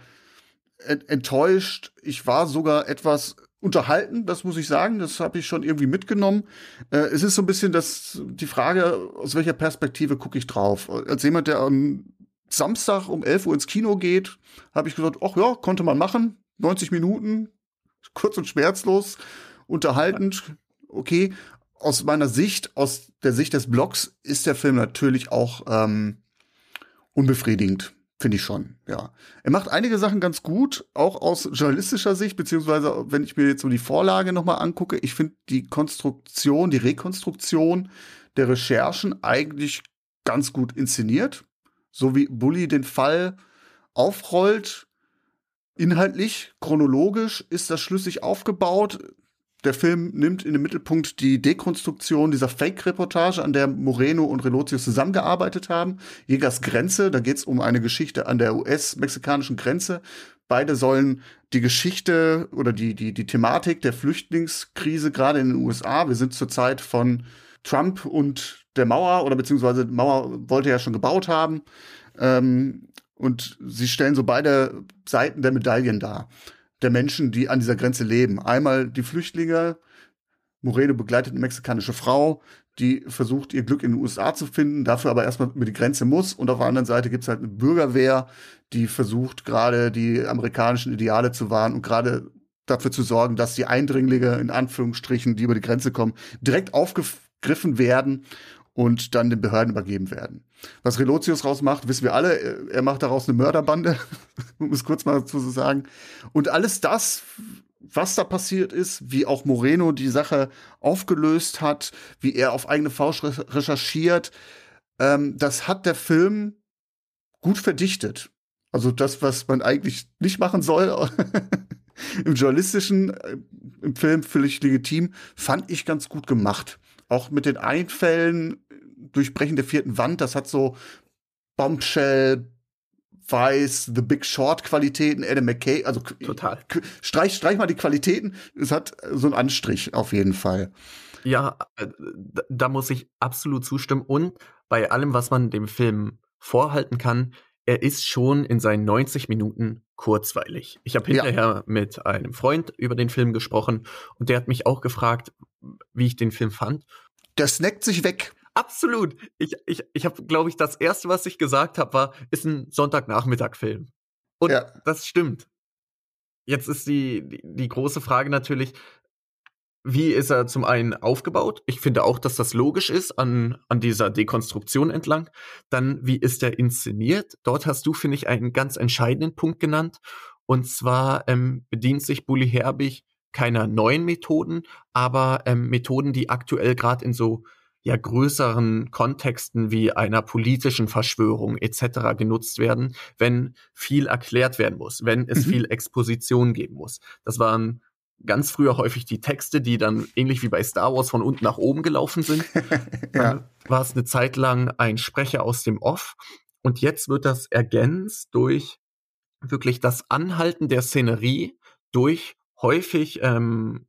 enttäuscht. Ich war sogar etwas unterhalten, das muss ich sagen. Das habe ich schon irgendwie mitgenommen. Äh, es ist so ein bisschen das, die Frage, aus welcher Perspektive gucke ich drauf. Als jemand, der Samstag um 11 Uhr ins Kino geht, habe ich gesagt, ach ja, konnte man machen. 90 Minuten, kurz und schmerzlos, unterhaltend, okay. Aus meiner Sicht, aus der Sicht des Blogs, ist der Film natürlich auch ähm, unbefriedigend. Finde ich schon, ja. Er macht einige Sachen ganz gut, auch aus journalistischer Sicht, beziehungsweise wenn ich mir jetzt so die Vorlage nochmal angucke, ich finde die Konstruktion, die Rekonstruktion der Recherchen eigentlich ganz gut inszeniert so wie Bully den Fall aufrollt, inhaltlich, chronologisch ist das schlüssig aufgebaut. Der Film nimmt in den Mittelpunkt die Dekonstruktion dieser Fake-Reportage, an der Moreno und Relotius zusammengearbeitet haben. Jägers Grenze, da geht es um eine Geschichte an der US-mexikanischen Grenze. Beide sollen die Geschichte oder die, die, die Thematik der Flüchtlingskrise gerade in den USA, wir sind zur Zeit von Trump und der Mauer oder beziehungsweise Mauer wollte ja schon gebaut haben. Ähm, und sie stellen so beide Seiten der Medaillen dar. Der Menschen, die an dieser Grenze leben. Einmal die Flüchtlinge. Moreno begleitet eine mexikanische Frau, die versucht, ihr Glück in den USA zu finden, dafür aber erstmal über die Grenze muss. Und auf der anderen Seite gibt es halt eine Bürgerwehr, die versucht, gerade die amerikanischen Ideale zu wahren und gerade dafür zu sorgen, dass die Eindringlinge, in Anführungsstrichen, die über die Grenze kommen, direkt aufgegriffen werden und dann den Behörden übergeben werden. Was Relotius rausmacht, wissen wir alle. Er macht daraus eine Mörderbande, [laughs] um es kurz mal zu sagen. Und alles das, was da passiert ist, wie auch Moreno die Sache aufgelöst hat, wie er auf eigene Faust recherchiert, ähm, das hat der Film gut verdichtet. Also das, was man eigentlich nicht machen soll [laughs] im journalistischen, äh, im Film völlig legitim, fand ich ganz gut gemacht auch mit den Einfällen, Durchbrechen der vierten Wand, das hat so Bombshell, Weiß, The Big Short Qualitäten, Adam McKay, also total. Streich, streich mal die Qualitäten, es hat so einen Anstrich auf jeden Fall. Ja, äh, da muss ich absolut zustimmen und bei allem, was man dem Film vorhalten kann, er ist schon in seinen 90 Minuten kurzweilig. Ich habe hinterher ja. mit einem Freund über den Film gesprochen und der hat mich auch gefragt, wie ich den Film fand. Der snackt sich weg. Absolut. Ich, ich, ich habe, glaube ich, das erste, was ich gesagt habe, war, ist ein Sonntagnachmittag-Film. Und ja. das stimmt. Jetzt ist die, die, die große Frage natürlich, wie ist er zum einen aufgebaut? Ich finde auch, dass das logisch ist an, an dieser Dekonstruktion entlang. Dann, wie ist er inszeniert? Dort hast du, finde ich, einen ganz entscheidenden Punkt genannt. Und zwar ähm, bedient sich Bully Herbig keiner neuen Methoden, aber ähm, Methoden, die aktuell gerade in so ja größeren Kontexten wie einer politischen Verschwörung etc. genutzt werden, wenn viel erklärt werden muss, wenn es mhm. viel Exposition geben muss. Das waren ganz früher häufig die Texte, die dann ähnlich wie bei Star Wars von unten nach oben gelaufen sind. [laughs] ja. war es eine Zeit lang ein Sprecher aus dem Off. Und jetzt wird das ergänzt durch wirklich das Anhalten der Szenerie durch häufig ähm,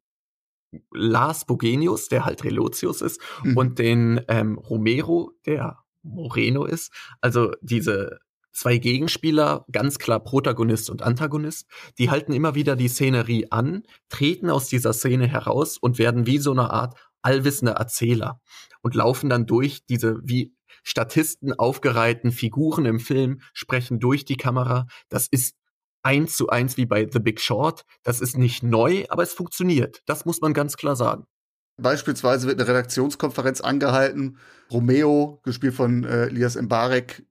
Lars Bogenius, der halt Relotius ist, mhm. und den ähm, Romero, der Moreno ist. Also diese zwei Gegenspieler, ganz klar Protagonist und Antagonist, die halten immer wieder die Szenerie an, treten aus dieser Szene heraus und werden wie so eine Art allwissende Erzähler und laufen dann durch diese wie Statisten aufgereihten Figuren im Film, sprechen durch die Kamera. Das ist eins zu eins wie bei The Big Short. Das ist nicht neu, aber es funktioniert. Das muss man ganz klar sagen. Beispielsweise wird eine Redaktionskonferenz angehalten. Romeo, gespielt von äh, Elias Mbarek,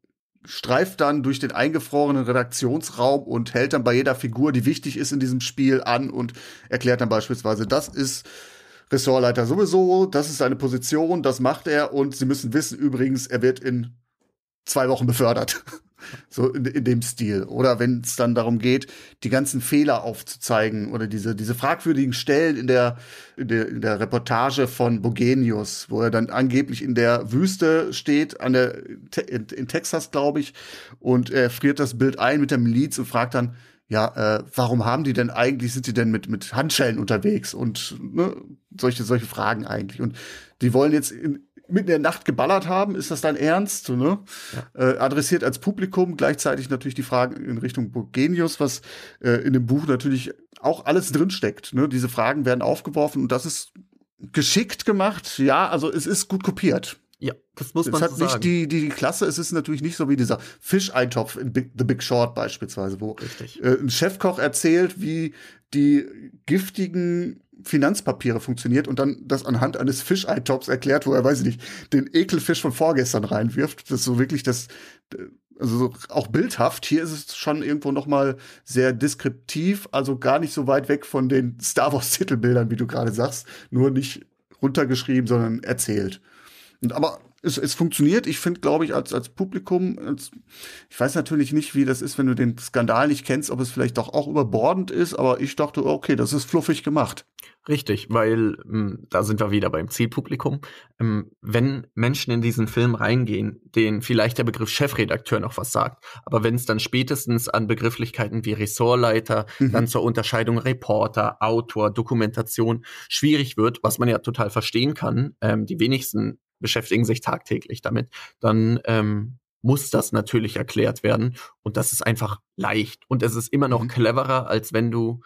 streift dann durch den eingefrorenen Redaktionsraum und hält dann bei jeder Figur, die wichtig ist in diesem Spiel, an und erklärt dann beispielsweise, das ist Ressortleiter sowieso, das ist seine Position, das macht er und Sie müssen wissen übrigens, er wird in zwei Wochen befördert. [laughs] So in, in dem Stil. Oder wenn es dann darum geht, die ganzen Fehler aufzuzeigen oder diese, diese fragwürdigen Stellen in der, in der, in der Reportage von Bogenius, wo er dann angeblich in der Wüste steht, an der, in, in Texas, glaube ich, und er friert das Bild ein mit der Miliz und fragt dann, ja, äh, warum haben die denn eigentlich, sind die denn mit, mit Handschellen unterwegs und ne, solche, solche Fragen eigentlich. Und die wollen jetzt in, mitten in der Nacht geballert haben, ist das dann ernst? Ne? Ja. Äh, adressiert als Publikum, gleichzeitig natürlich die Fragen in Richtung Bogenius, was äh, in dem Buch natürlich auch alles drinsteckt. Ne? Diese Fragen werden aufgeworfen und das ist geschickt gemacht. Ja, also es ist gut kopiert. Ja, das muss man es hat so nicht die, die, die Klasse, es ist natürlich nicht so wie dieser Fischeintopf in Big, The Big Short beispielsweise, wo äh, ein Chefkoch erzählt, wie die giftigen Finanzpapiere funktioniert und dann das anhand eines Fischeintopfs erklärt, wo er, weiß ich nicht, den Ekelfisch von vorgestern reinwirft. Das ist so wirklich das, also so auch bildhaft. Hier ist es schon irgendwo noch mal sehr deskriptiv, also gar nicht so weit weg von den Star Wars Titelbildern, wie du gerade sagst, nur nicht runtergeschrieben, sondern erzählt. Und aber es, es funktioniert. Ich finde, glaube ich, als, als Publikum, als, ich weiß natürlich nicht, wie das ist, wenn du den Skandal nicht kennst, ob es vielleicht doch auch überbordend ist, aber ich dachte, okay, das ist fluffig gemacht. Richtig, weil ähm, da sind wir wieder beim Zielpublikum. Ähm, wenn Menschen in diesen Film reingehen, denen vielleicht der Begriff Chefredakteur noch was sagt, aber wenn es dann spätestens an Begrifflichkeiten wie Ressortleiter, mhm. dann zur Unterscheidung Reporter, Autor, Dokumentation schwierig wird, was man ja total verstehen kann, ähm, die wenigsten beschäftigen sich tagtäglich damit, dann ähm, muss das natürlich erklärt werden. Und das ist einfach leicht. Und es ist immer noch mhm. cleverer, als wenn du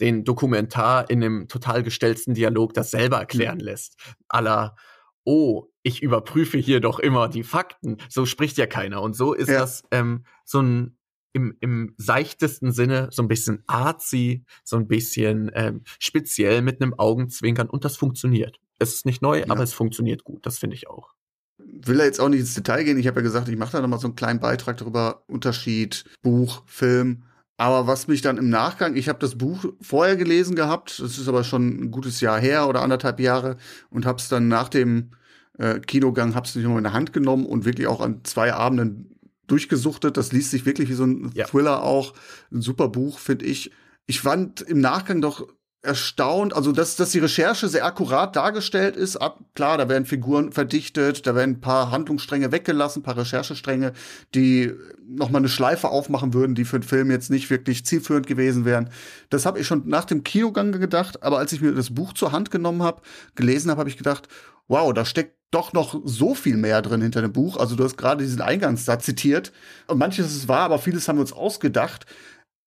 den Dokumentar in einem total gestellten Dialog das selber erklären lässt. Aller, oh, ich überprüfe hier doch immer die Fakten. So spricht ja keiner. Und so ist ja. das ähm, so ein im, im seichtesten Sinne so ein bisschen artsy, so ein bisschen ähm, speziell mit einem Augenzwinkern und das funktioniert. Es ist nicht neu, ja. aber es funktioniert gut. Das finde ich auch. Will er jetzt auch nicht ins Detail gehen. Ich habe ja gesagt, ich mache da nochmal so einen kleinen Beitrag darüber. Unterschied, Buch, Film. Aber was mich dann im Nachgang, ich habe das Buch vorher gelesen gehabt, das ist aber schon ein gutes Jahr her oder anderthalb Jahre und habe es dann nach dem äh, Kinogang, habe es nicht nur in der Hand genommen und wirklich auch an zwei Abenden durchgesuchtet. Das liest sich wirklich wie so ein ja. Thriller auch. Ein super Buch, finde ich. Ich fand im Nachgang doch erstaunt, also dass, dass die Recherche sehr akkurat dargestellt ist. Ab, klar, da werden Figuren verdichtet, da werden ein paar Handlungsstränge weggelassen, ein paar Recherchestränge, die noch mal eine Schleife aufmachen würden, die für den Film jetzt nicht wirklich zielführend gewesen wären. Das habe ich schon nach dem Kinogang gedacht, aber als ich mir das Buch zur Hand genommen habe, gelesen habe, habe ich gedacht, wow, da steckt doch noch so viel mehr drin hinter dem Buch. Also du hast gerade diesen Eingangssatz zitiert. Und manches ist wahr, aber vieles haben wir uns ausgedacht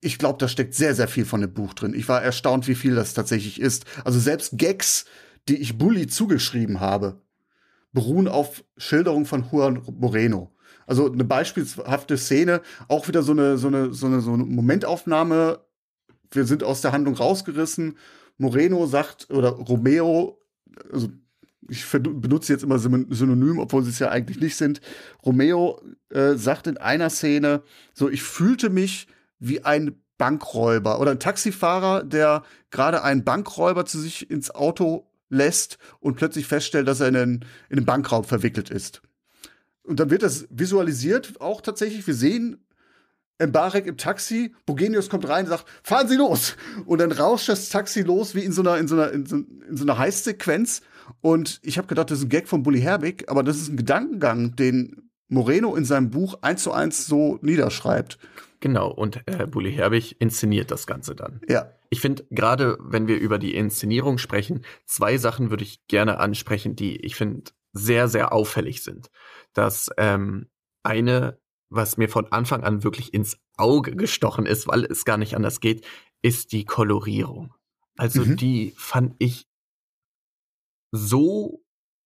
ich glaube, da steckt sehr, sehr viel von dem Buch drin. Ich war erstaunt, wie viel das tatsächlich ist. Also selbst Gags, die ich Bully zugeschrieben habe, beruhen auf Schilderungen von Juan Moreno. Also eine beispielhafte Szene, auch wieder so eine, so eine, so eine, so eine Momentaufnahme. Wir sind aus der Handlung rausgerissen. Moreno sagt, oder Romeo, also ich benutze jetzt immer Synonym, obwohl sie es ja eigentlich nicht sind. Romeo äh, sagt in einer Szene, so, ich fühlte mich wie ein Bankräuber oder ein Taxifahrer, der gerade einen Bankräuber zu sich ins Auto lässt und plötzlich feststellt, dass er in einen, in einen Bankraub verwickelt ist. Und dann wird das visualisiert auch tatsächlich. Wir sehen Mbarek im Taxi, Bogenius kommt rein und sagt, fahren Sie los! Und dann rauscht das Taxi los wie in so einer, in so einer, in so, in so einer Heißsequenz. Und ich habe gedacht, das ist ein Gag von Bully Herbig, aber das ist ein Gedankengang, den Moreno in seinem Buch eins zu eins so niederschreibt. Genau, und äh, Bully Herbig inszeniert das Ganze dann. Ja. Ich finde, gerade wenn wir über die Inszenierung sprechen, zwei Sachen würde ich gerne ansprechen, die ich finde sehr, sehr auffällig sind. Das ähm, eine, was mir von Anfang an wirklich ins Auge gestochen ist, weil es gar nicht anders geht, ist die Kolorierung. Also mhm. die fand ich so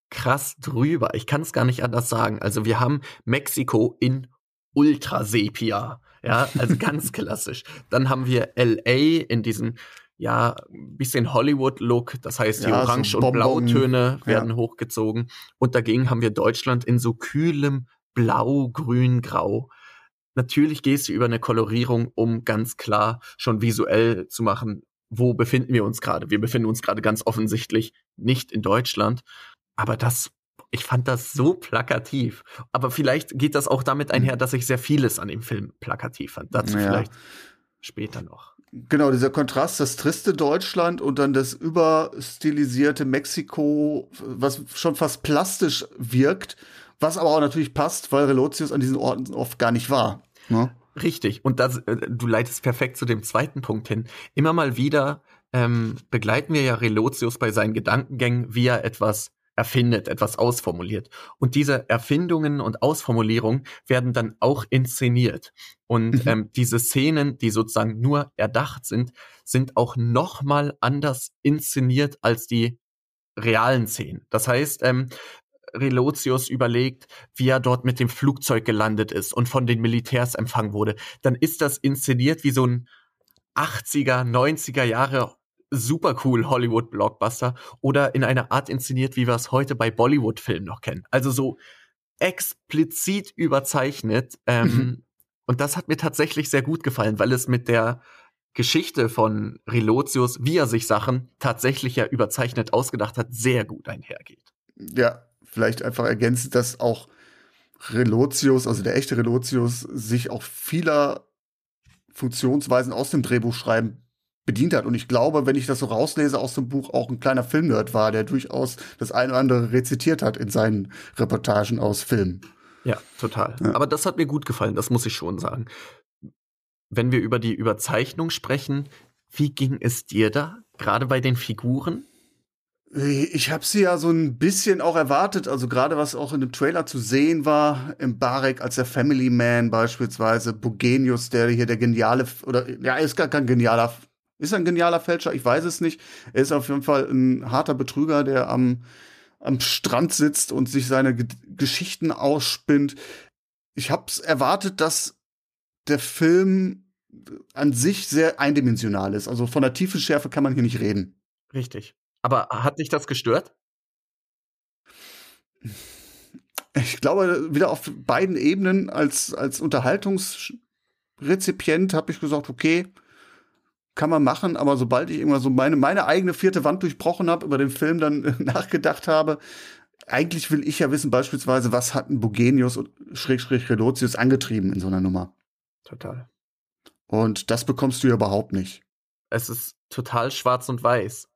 krass drüber. Ich kann es gar nicht anders sagen. Also wir haben Mexiko in Ultrasepia. Ja, also ganz klassisch. Dann haben wir LA in diesem ja, bisschen Hollywood-Look, das heißt, die ja, Orange- so und Blautöne werden ja. hochgezogen. Und dagegen haben wir Deutschland in so kühlem Blau, Grün, Grau. Natürlich gehst du über eine Kolorierung, um ganz klar schon visuell zu machen, wo befinden wir uns gerade. Wir befinden uns gerade ganz offensichtlich nicht in Deutschland. Aber das ich fand das so plakativ. Aber vielleicht geht das auch damit einher, hm. dass ich sehr vieles an dem Film plakativ fand. Dazu ja. vielleicht später noch. Genau, dieser Kontrast, das triste Deutschland und dann das überstilisierte Mexiko, was schon fast plastisch wirkt, was aber auch natürlich passt, weil Relotius an diesen Orten oft gar nicht war. Ne? Richtig. Und das, äh, du leitest perfekt zu dem zweiten Punkt hin. Immer mal wieder ähm, begleiten wir ja Relotius bei seinen Gedankengängen, wie er etwas erfindet, etwas ausformuliert. Und diese Erfindungen und Ausformulierungen werden dann auch inszeniert. Und mhm. ähm, diese Szenen, die sozusagen nur erdacht sind, sind auch noch mal anders inszeniert als die realen Szenen. Das heißt, ähm, Relotius überlegt, wie er dort mit dem Flugzeug gelandet ist und von den Militärs empfangen wurde, dann ist das inszeniert wie so ein 80er, 90er Jahre super cool Hollywood-Blockbuster oder in einer Art inszeniert, wie wir es heute bei Bollywood-Filmen noch kennen. Also so explizit überzeichnet. Ähm, mhm. Und das hat mir tatsächlich sehr gut gefallen, weil es mit der Geschichte von Relotius, wie er sich Sachen tatsächlich ja überzeichnet ausgedacht hat, sehr gut einhergeht. Ja, vielleicht einfach ergänzen, dass auch Relotius, also der echte Relotius, sich auch vieler Funktionsweisen aus dem Drehbuchschreiben bedient hat. Und ich glaube, wenn ich das so rauslese aus dem Buch, auch ein kleiner Filmnerd war, der durchaus das eine oder andere rezitiert hat in seinen Reportagen aus Filmen. Ja, total. Ja. Aber das hat mir gut gefallen, das muss ich schon sagen. Wenn wir über die Überzeichnung sprechen, wie ging es dir da? Gerade bei den Figuren? Ich habe sie ja so ein bisschen auch erwartet, also gerade was auch in dem Trailer zu sehen war, im Barek als der Family Man beispielsweise, Bogenius, der hier der geniale, oder ja, er ist gar kein genialer ist er ein genialer Fälscher? Ich weiß es nicht. Er ist auf jeden Fall ein harter Betrüger, der am, am Strand sitzt und sich seine G Geschichten ausspinnt. Ich habe erwartet, dass der Film an sich sehr eindimensional ist. Also von der Tiefenschärfe kann man hier nicht reden. Richtig. Aber hat dich das gestört? Ich glaube, wieder auf beiden Ebenen als, als Unterhaltungsrezipient habe ich gesagt, okay, kann man machen, aber sobald ich irgendwann so meine, meine eigene vierte Wand durchbrochen habe, über den Film dann [laughs] nachgedacht habe, eigentlich will ich ja wissen, beispielsweise, was hat ein Bugenius und Schrägstrich Relotius angetrieben in so einer Nummer. Total. Und das bekommst du ja überhaupt nicht. Es ist total schwarz und weiß.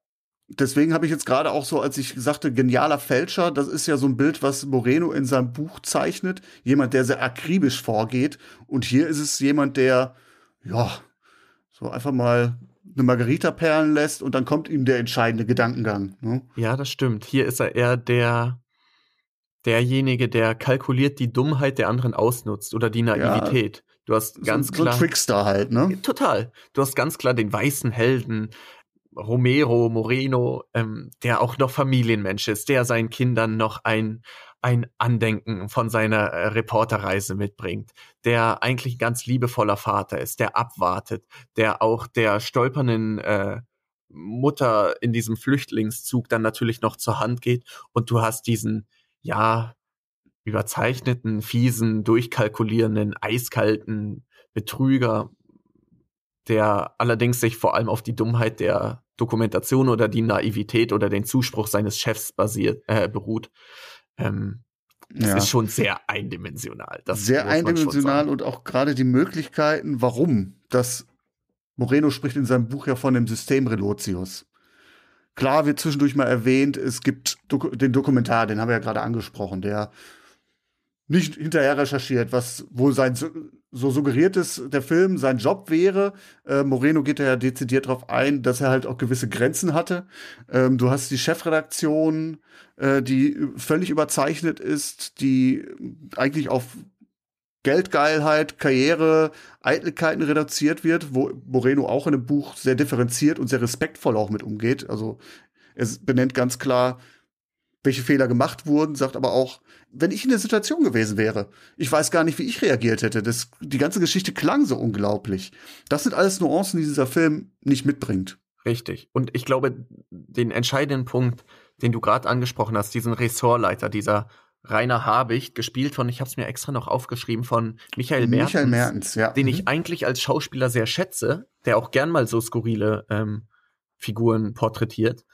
Deswegen habe ich jetzt gerade auch so, als ich sagte, genialer Fälscher, das ist ja so ein Bild, was Moreno in seinem Buch zeichnet. Jemand, der sehr akribisch vorgeht. Und hier ist es jemand, der, ja, so einfach mal eine Margarita perlen lässt und dann kommt ihm der entscheidende Gedankengang. Ne? Ja, das stimmt. Hier ist er eher der derjenige, der kalkuliert die Dummheit der anderen ausnutzt oder die Naivität. Ja, du hast ganz so, klar. So ein Trickster halt, ne? Total. Du hast ganz klar den weißen Helden, Romero, Moreno, ähm, der auch noch Familienmensch ist, der seinen Kindern noch ein ein Andenken von seiner äh, Reporterreise mitbringt, der eigentlich ein ganz liebevoller Vater ist, der abwartet, der auch der stolpernden äh, Mutter in diesem Flüchtlingszug dann natürlich noch zur Hand geht und du hast diesen, ja, überzeichneten, fiesen, durchkalkulierenden, eiskalten Betrüger, der allerdings sich vor allem auf die Dummheit der Dokumentation oder die Naivität oder den Zuspruch seines Chefs basiert, äh, beruht. Ähm, das ja. ist schon sehr eindimensional. Das sehr eindimensional und auch gerade die Möglichkeiten, warum. Das Moreno spricht in seinem Buch ja von dem System Relotius. Klar wird zwischendurch mal erwähnt, es gibt Dok den Dokumentar, den haben wir ja gerade angesprochen, der nicht hinterher recherchiert, was wohl sein so suggeriert ist, der Film sein Job wäre. Äh, Moreno geht ja dezidiert darauf ein, dass er halt auch gewisse Grenzen hatte. Ähm, du hast die Chefredaktion, äh, die völlig überzeichnet ist, die eigentlich auf Geldgeilheit, Karriere, Eitelkeiten reduziert wird, wo Moreno auch in dem Buch sehr differenziert und sehr respektvoll auch mit umgeht. Also er benennt ganz klar, welche Fehler gemacht wurden, sagt aber auch, wenn ich in der Situation gewesen wäre, ich weiß gar nicht, wie ich reagiert hätte. Das, die ganze Geschichte klang so unglaublich. Das sind alles Nuancen, die dieser Film nicht mitbringt. Richtig. Und ich glaube, den entscheidenden Punkt, den du gerade angesprochen hast, diesen Ressortleiter, dieser Rainer Habicht, gespielt von, ich habe es mir extra noch aufgeschrieben, von Michael Mertens, Michael Mertens ja. den ich mhm. eigentlich als Schauspieler sehr schätze, der auch gern mal so skurrile ähm, Figuren porträtiert.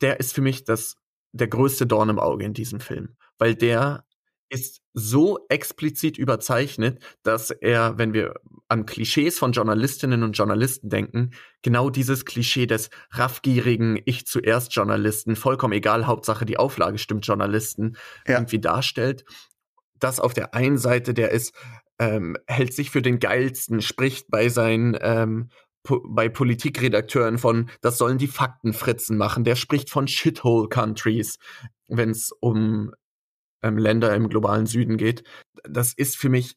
Der ist für mich das der größte Dorn im Auge in diesem Film, weil der ist so explizit überzeichnet, dass er, wenn wir an Klischees von Journalistinnen und Journalisten denken, genau dieses Klischee des raffgierigen Ich zuerst Journalisten, vollkommen egal, Hauptsache die Auflage stimmt Journalisten, ja. irgendwie darstellt. Das auf der einen Seite, der ist, ähm, hält sich für den geilsten, spricht bei seinen ähm, po bei Politikredakteuren von, das sollen die Faktenfritzen machen. Der spricht von Shithole Countries, wenn es um ähm, Länder im globalen Süden geht. Das ist für mich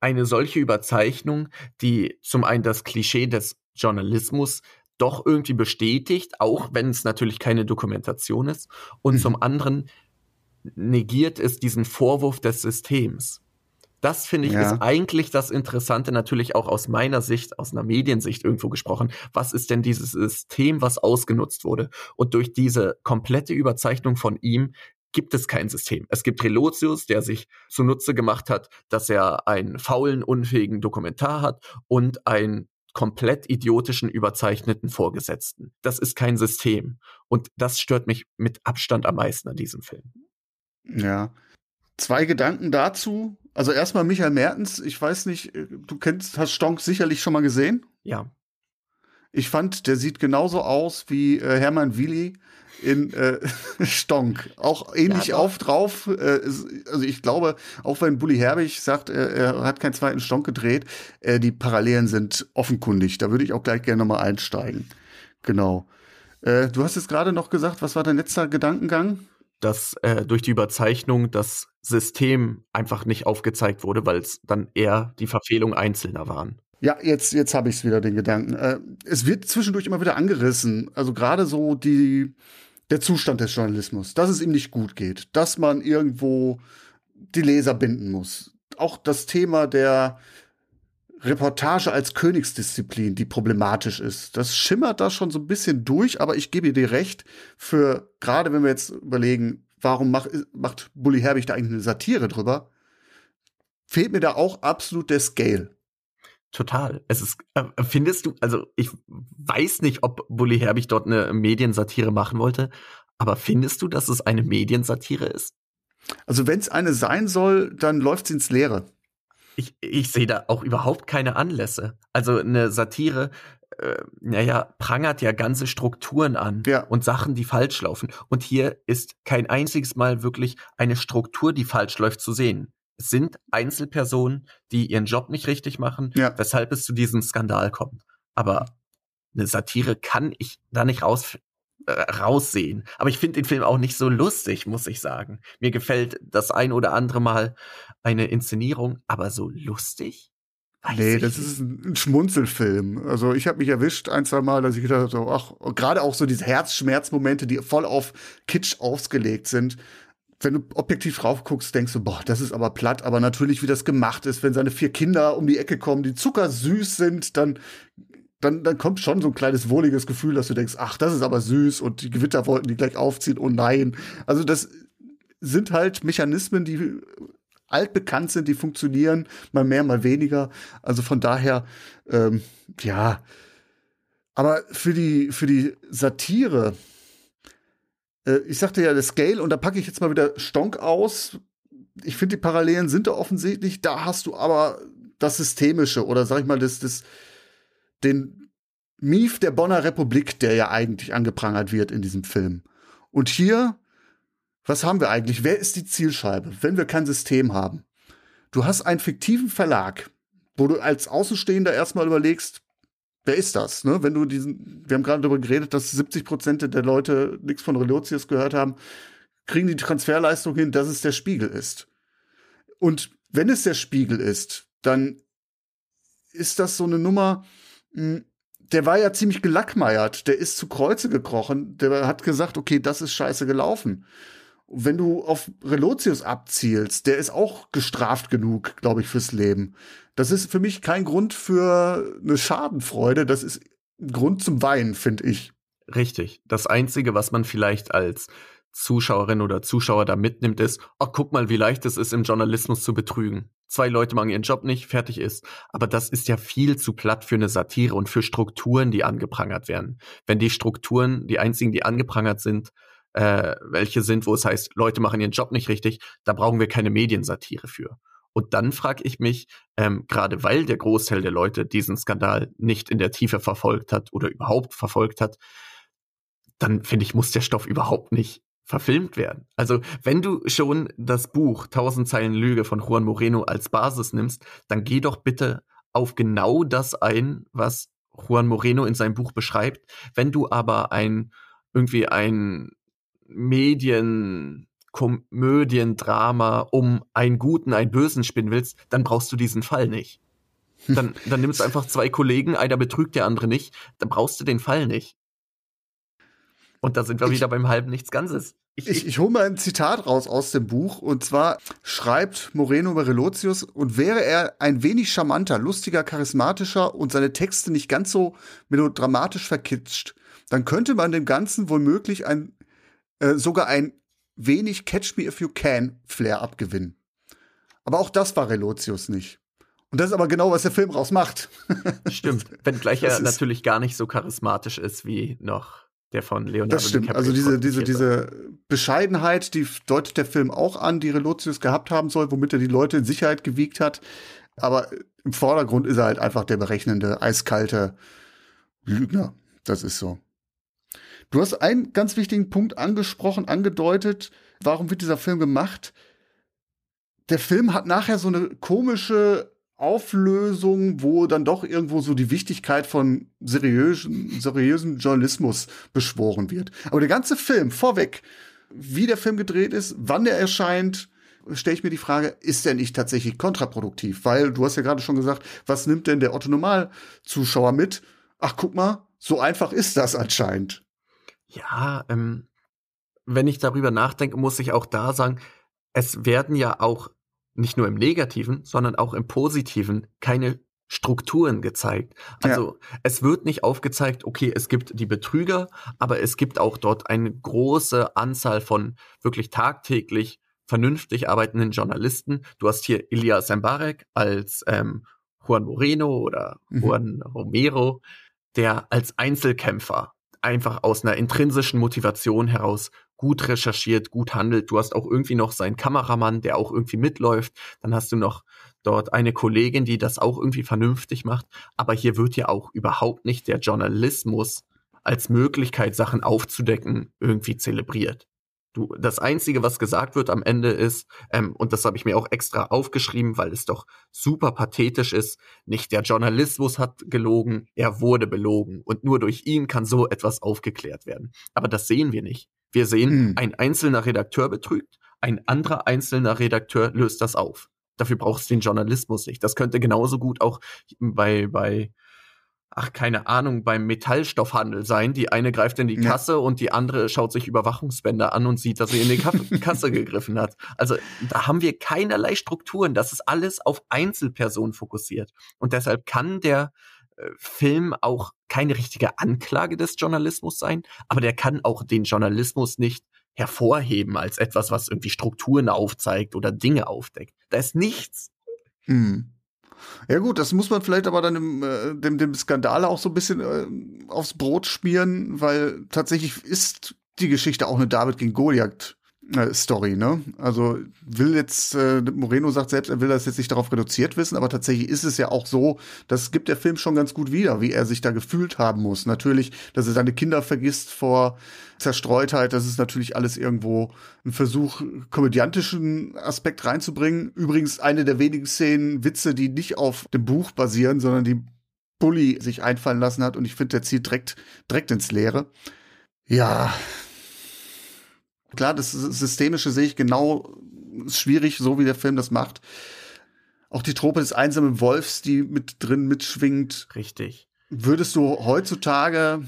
eine solche Überzeichnung, die zum einen das Klischee des Journalismus doch irgendwie bestätigt, auch wenn es natürlich keine Dokumentation ist, und mhm. zum anderen negiert es diesen Vorwurf des Systems. Das finde ich ja. ist eigentlich das Interessante, natürlich auch aus meiner Sicht, aus einer Mediensicht irgendwo gesprochen. Was ist denn dieses System, was ausgenutzt wurde? Und durch diese komplette Überzeichnung von ihm gibt es kein System. Es gibt Relotius, der sich zunutze gemacht hat, dass er einen faulen, unfähigen Dokumentar hat und einen komplett idiotischen, überzeichneten Vorgesetzten. Das ist kein System. Und das stört mich mit Abstand am meisten an diesem Film. Ja. Zwei Gedanken dazu. Also erstmal Michael Mertens, ich weiß nicht, äh, du kennst, hast Stonk sicherlich schon mal gesehen? Ja. Ich fand, der sieht genauso aus wie äh, Hermann Willi in äh, [laughs] Stonk. Auch ähnlich ja, auf drauf. Äh, also ich glaube, auch wenn Bully Herbig sagt, äh, er hat keinen zweiten Stonk gedreht, äh, die Parallelen sind offenkundig. Da würde ich auch gleich gerne nochmal einsteigen. Genau. Äh, du hast jetzt gerade noch gesagt, was war dein letzter Gedankengang? Dass äh, durch die Überzeichnung das System einfach nicht aufgezeigt wurde, weil es dann eher die Verfehlung Einzelner waren. Ja, jetzt, jetzt habe ich es wieder, den Gedanken. Äh, es wird zwischendurch immer wieder angerissen. Also gerade so die, der Zustand des Journalismus, dass es ihm nicht gut geht, dass man irgendwo die Leser binden muss. Auch das Thema der Reportage als Königsdisziplin, die problematisch ist. Das schimmert da schon so ein bisschen durch, aber ich gebe dir recht, für gerade wenn wir jetzt überlegen, warum mach, macht Bully Herbig da eigentlich eine Satire drüber, fehlt mir da auch absolut der Scale. Total. Es ist, äh, findest du, also ich weiß nicht, ob Bully Herbig dort eine Mediensatire machen wollte, aber findest du, dass es eine Mediensatire ist? Also wenn es eine sein soll, dann läuft sie ins Leere. Ich, ich sehe da auch überhaupt keine Anlässe. Also eine Satire, äh, naja, prangert ja ganze Strukturen an ja. und Sachen, die falsch laufen. Und hier ist kein einziges Mal wirklich eine Struktur, die falsch läuft, zu sehen sind Einzelpersonen, die ihren Job nicht richtig machen, ja. weshalb es zu diesem Skandal kommt. Aber eine Satire kann ich da nicht raus, äh, raussehen. Aber ich finde den Film auch nicht so lustig, muss ich sagen. Mir gefällt das ein oder andere Mal eine Inszenierung, aber so lustig? Weiß nee, das nicht. ist ein Schmunzelfilm. Also ich habe mich erwischt ein, zwei Mal, dass ich gedacht habe, ach, gerade auch so diese Herzschmerzmomente, die voll auf Kitsch ausgelegt sind wenn du objektiv drauf guckst, denkst du, boah, das ist aber platt, aber natürlich, wie das gemacht ist, wenn seine vier Kinder um die Ecke kommen, die zuckersüß sind, dann, dann, dann kommt schon so ein kleines wohliges Gefühl, dass du denkst, ach, das ist aber süß und die Gewitter wollten die gleich aufziehen, oh nein. Also das sind halt Mechanismen, die altbekannt sind, die funktionieren, mal mehr, mal weniger. Also von daher, ähm, ja. Aber für die, für die Satire, äh, ich sagte ja, der Scale, und da packe ich jetzt mal wieder Stonk aus. Ich finde, die Parallelen sind da offensichtlich. Da hast du aber das Systemische oder sag ich mal, das, das, den Mief der Bonner Republik, der ja eigentlich angeprangert wird in diesem Film. Und hier, was haben wir eigentlich? Wer ist die Zielscheibe, wenn wir kein System haben? Du hast einen fiktiven Verlag, wo du als Außenstehender erstmal überlegst, wer ist das? Ne? Wenn du diesen, wir haben gerade darüber geredet, dass 70 Prozent der Leute nichts von Relotius gehört haben, kriegen die Transferleistung hin, dass es der Spiegel ist. Und wenn es der Spiegel ist, dann ist das so eine Nummer, hm, der war ja ziemlich gelackmeiert, der ist zu Kreuze gekrochen, der hat gesagt, okay, das ist scheiße gelaufen. Wenn du auf Relotius abzielst, der ist auch gestraft genug, glaube ich, fürs Leben. Das ist für mich kein Grund für eine Schadenfreude. Das ist ein Grund zum Weinen, finde ich. Richtig. Das Einzige, was man vielleicht als Zuschauerin oder Zuschauer da mitnimmt, ist, ach, guck mal, wie leicht es ist, im Journalismus zu betrügen. Zwei Leute machen ihren Job nicht, fertig ist. Aber das ist ja viel zu platt für eine Satire und für Strukturen, die angeprangert werden. Wenn die Strukturen, die einzigen, die angeprangert sind, äh, welche sind, wo es heißt, Leute machen ihren Job nicht richtig, da brauchen wir keine Mediensatire für. Und dann frage ich mich, ähm, gerade weil der Großteil der Leute diesen Skandal nicht in der Tiefe verfolgt hat oder überhaupt verfolgt hat, dann finde ich, muss der Stoff überhaupt nicht verfilmt werden. Also wenn du schon das Buch Tausend Zeilen Lüge von Juan Moreno als Basis nimmst, dann geh doch bitte auf genau das ein, was Juan Moreno in seinem Buch beschreibt. Wenn du aber ein irgendwie ein Medien Komödiendrama um einen Guten, einen Bösen spinnen willst, dann brauchst du diesen Fall nicht. Dann, [laughs] dann nimmst du einfach zwei Kollegen, einer betrügt der andere nicht, dann brauchst du den Fall nicht. Und da sind wir ich, wieder beim halben nichts Ganzes. Ich, ich, ich hole mal ein Zitat raus aus dem Buch. Und zwar schreibt Moreno Relotius, und wäre er ein wenig charmanter, lustiger, charismatischer und seine Texte nicht ganz so melodramatisch verkitscht, dann könnte man dem Ganzen womöglich ein, äh, sogar ein wenig Catch Me If You Can Flair abgewinnen. Aber auch das war Relotius nicht. Und das ist aber genau, was der Film rausmacht. [laughs] Stimmt. Wenngleich er natürlich gar nicht so charismatisch ist wie noch der von Leonardo Das stimmt. Also diese, diese, diese Bescheidenheit, die deutet der Film auch an, die Relotius gehabt haben soll, womit er die Leute in Sicherheit gewiegt hat. Aber im Vordergrund ist er halt einfach der berechnende, eiskalte Lügner. Das ist so. Du hast einen ganz wichtigen Punkt angesprochen, angedeutet. Warum wird dieser Film gemacht? Der Film hat nachher so eine komische Auflösung, wo dann doch irgendwo so die Wichtigkeit von seriösen, seriösen Journalismus beschworen wird. Aber der ganze Film vorweg, wie der Film gedreht ist, wann der erscheint, stelle ich mir die Frage, ist der nicht tatsächlich kontraproduktiv? Weil du hast ja gerade schon gesagt, was nimmt denn der Otto Normal-Zuschauer mit? Ach, guck mal, so einfach ist das anscheinend. Ja, ähm, wenn ich darüber nachdenke, muss ich auch da sagen, es werden ja auch nicht nur im Negativen, sondern auch im Positiven keine Strukturen gezeigt. Also ja. es wird nicht aufgezeigt, okay, es gibt die Betrüger, aber es gibt auch dort eine große Anzahl von wirklich tagtäglich vernünftig arbeitenden Journalisten. Du hast hier Ilya Sembarek als ähm, Juan Moreno oder mhm. Juan Romero, der als Einzelkämpfer einfach aus einer intrinsischen Motivation heraus gut recherchiert, gut handelt. Du hast auch irgendwie noch seinen Kameramann, der auch irgendwie mitläuft. Dann hast du noch dort eine Kollegin, die das auch irgendwie vernünftig macht. Aber hier wird ja auch überhaupt nicht der Journalismus als Möglichkeit, Sachen aufzudecken, irgendwie zelebriert. Du, das Einzige, was gesagt wird am Ende ist, ähm, und das habe ich mir auch extra aufgeschrieben, weil es doch super pathetisch ist, nicht der Journalismus hat gelogen, er wurde belogen. Und nur durch ihn kann so etwas aufgeklärt werden. Aber das sehen wir nicht. Wir sehen, hm. ein einzelner Redakteur betrügt, ein anderer einzelner Redakteur löst das auf. Dafür brauchst du den Journalismus nicht. Das könnte genauso gut auch bei, bei ach, keine Ahnung, beim Metallstoffhandel sein. Die eine greift in die Kasse ja. und die andere schaut sich Überwachungsbänder an und sieht, dass sie in die [laughs] Kasse gegriffen hat. Also da haben wir keinerlei Strukturen. Das ist alles auf Einzelpersonen fokussiert. Und deshalb kann der äh, Film auch keine richtige Anklage des Journalismus sein, aber der kann auch den Journalismus nicht hervorheben als etwas, was irgendwie Strukturen aufzeigt oder Dinge aufdeckt. Da ist nichts. Hm. Ja gut, das muss man vielleicht aber dann dem, äh, dem, dem Skandal auch so ein bisschen äh, aufs Brot spielen, weil tatsächlich ist die Geschichte auch eine David gegen Goliath Story, ne? Also will jetzt, äh, Moreno sagt selbst, er will das jetzt nicht darauf reduziert wissen, aber tatsächlich ist es ja auch so, das gibt der Film schon ganz gut wieder, wie er sich da gefühlt haben muss. Natürlich, dass er seine Kinder vergisst vor Zerstreutheit, das ist natürlich alles irgendwo ein Versuch, komödiantischen Aspekt reinzubringen. Übrigens eine der wenigen Szenen, Witze, die nicht auf dem Buch basieren, sondern die Bully sich einfallen lassen hat und ich finde, der zieht direkt, direkt ins Leere. Ja, Klar, das Systemische sehe ich genau, ist schwierig, so wie der Film das macht. Auch die Trope des einsamen Wolfs, die mit drin mitschwingt. Richtig. Würdest du heutzutage,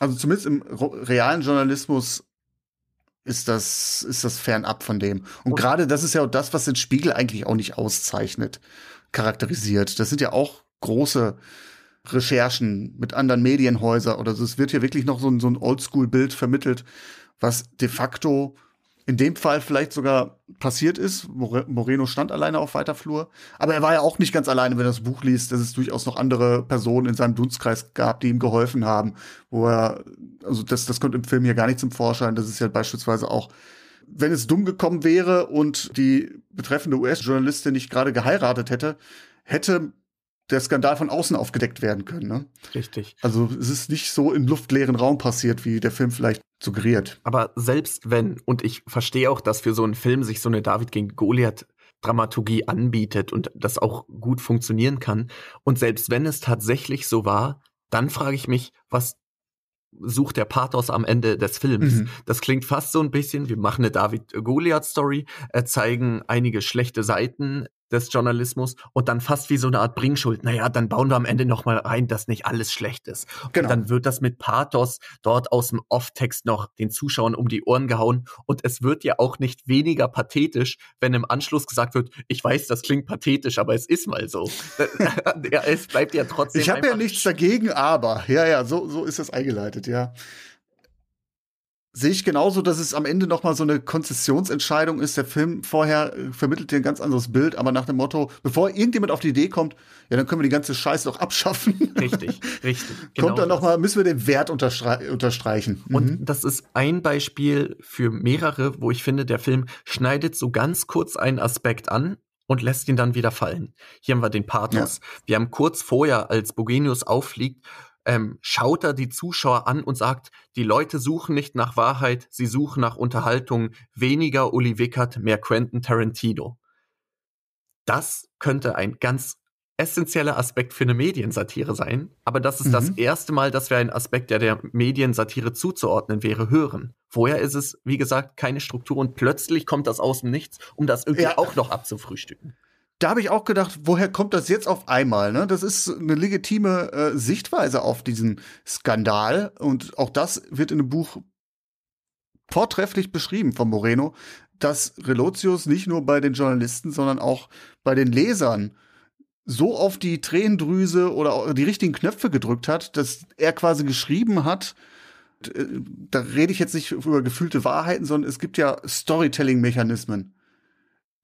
also zumindest im realen Journalismus, ist das, ist das fernab von dem. Und, Und gerade das ist ja auch das, was den Spiegel eigentlich auch nicht auszeichnet, charakterisiert. Das sind ja auch große Recherchen mit anderen Medienhäusern oder so. Es wird hier wirklich noch so ein, so ein Oldschool-Bild vermittelt, was de facto in dem Fall vielleicht sogar passiert ist. Moreno stand alleine auf weiter Flur. Aber er war ja auch nicht ganz alleine, wenn er das Buch liest, dass es durchaus noch andere Personen in seinem Dunstkreis gab, die ihm geholfen haben. Wo er, also das, das kommt im Film hier gar nicht zum Vorschein. Das ist ja beispielsweise auch, wenn es dumm gekommen wäre und die betreffende US-Journalistin nicht gerade geheiratet hätte, hätte der Skandal von außen aufgedeckt werden können. Ne? Richtig. Also es ist nicht so im luftleeren Raum passiert, wie der Film vielleicht suggeriert. Aber selbst wenn, und ich verstehe auch, dass für so einen Film sich so eine David gegen Goliath Dramaturgie anbietet und das auch gut funktionieren kann. Und selbst wenn es tatsächlich so war, dann frage ich mich, was sucht der Pathos am Ende des Films. Mhm. Das klingt fast so ein bisschen, wir machen eine David-Goliath-Story, äh, zeigen einige schlechte Seiten des Journalismus und dann fast wie so eine Art Bringschuld. Naja, dann bauen wir am Ende noch mal rein, dass nicht alles schlecht ist. Genau. Und dann wird das mit Pathos dort aus dem Off-Text noch den Zuschauern um die Ohren gehauen. Und es wird ja auch nicht weniger pathetisch, wenn im Anschluss gesagt wird, ich weiß, das klingt pathetisch, aber es ist mal so. [laughs] ja, es bleibt ja trotzdem. Ich habe ja nichts dagegen, aber. Ja, ja, so, so ist das eingeleitet, ja sehe ich genauso, dass es am Ende noch mal so eine Konzessionsentscheidung ist. Der Film vorher äh, vermittelt dir ein ganz anderes Bild, aber nach dem Motto, bevor irgendjemand auf die Idee kommt, ja, dann können wir die ganze Scheiße doch abschaffen. Richtig, richtig. [laughs] Genau kommt dann noch mal, müssen wir den Wert unterstre unterstreichen. Und mhm. das ist ein Beispiel für mehrere, wo ich finde, der Film schneidet so ganz kurz einen Aspekt an, und lässt ihn dann wieder fallen. Hier haben wir den Pathos. Ja. Wir haben kurz vorher, als Bogenius auffliegt, ähm, schaut er die Zuschauer an und sagt, die Leute suchen nicht nach Wahrheit, sie suchen nach Unterhaltung, weniger Uli Wickert, mehr Quentin Tarantino. Das könnte ein ganz essentieller Aspekt für eine Mediensatire sein, aber das ist mhm. das erste Mal, dass wir einen Aspekt, der der Mediensatire zuzuordnen wäre, hören. Vorher ist es, wie gesagt, keine Struktur und plötzlich kommt das aus dem Nichts, um das irgendwie ja. auch noch abzufrühstücken da habe ich auch gedacht, woher kommt das jetzt auf einmal? Ne? Das ist eine legitime äh, Sichtweise auf diesen Skandal. Und auch das wird in dem Buch vortrefflich beschrieben von Moreno, dass Relotius nicht nur bei den Journalisten, sondern auch bei den Lesern so auf die Tränendrüse oder die richtigen Knöpfe gedrückt hat, dass er quasi geschrieben hat, äh, da rede ich jetzt nicht über gefühlte Wahrheiten, sondern es gibt ja Storytelling-Mechanismen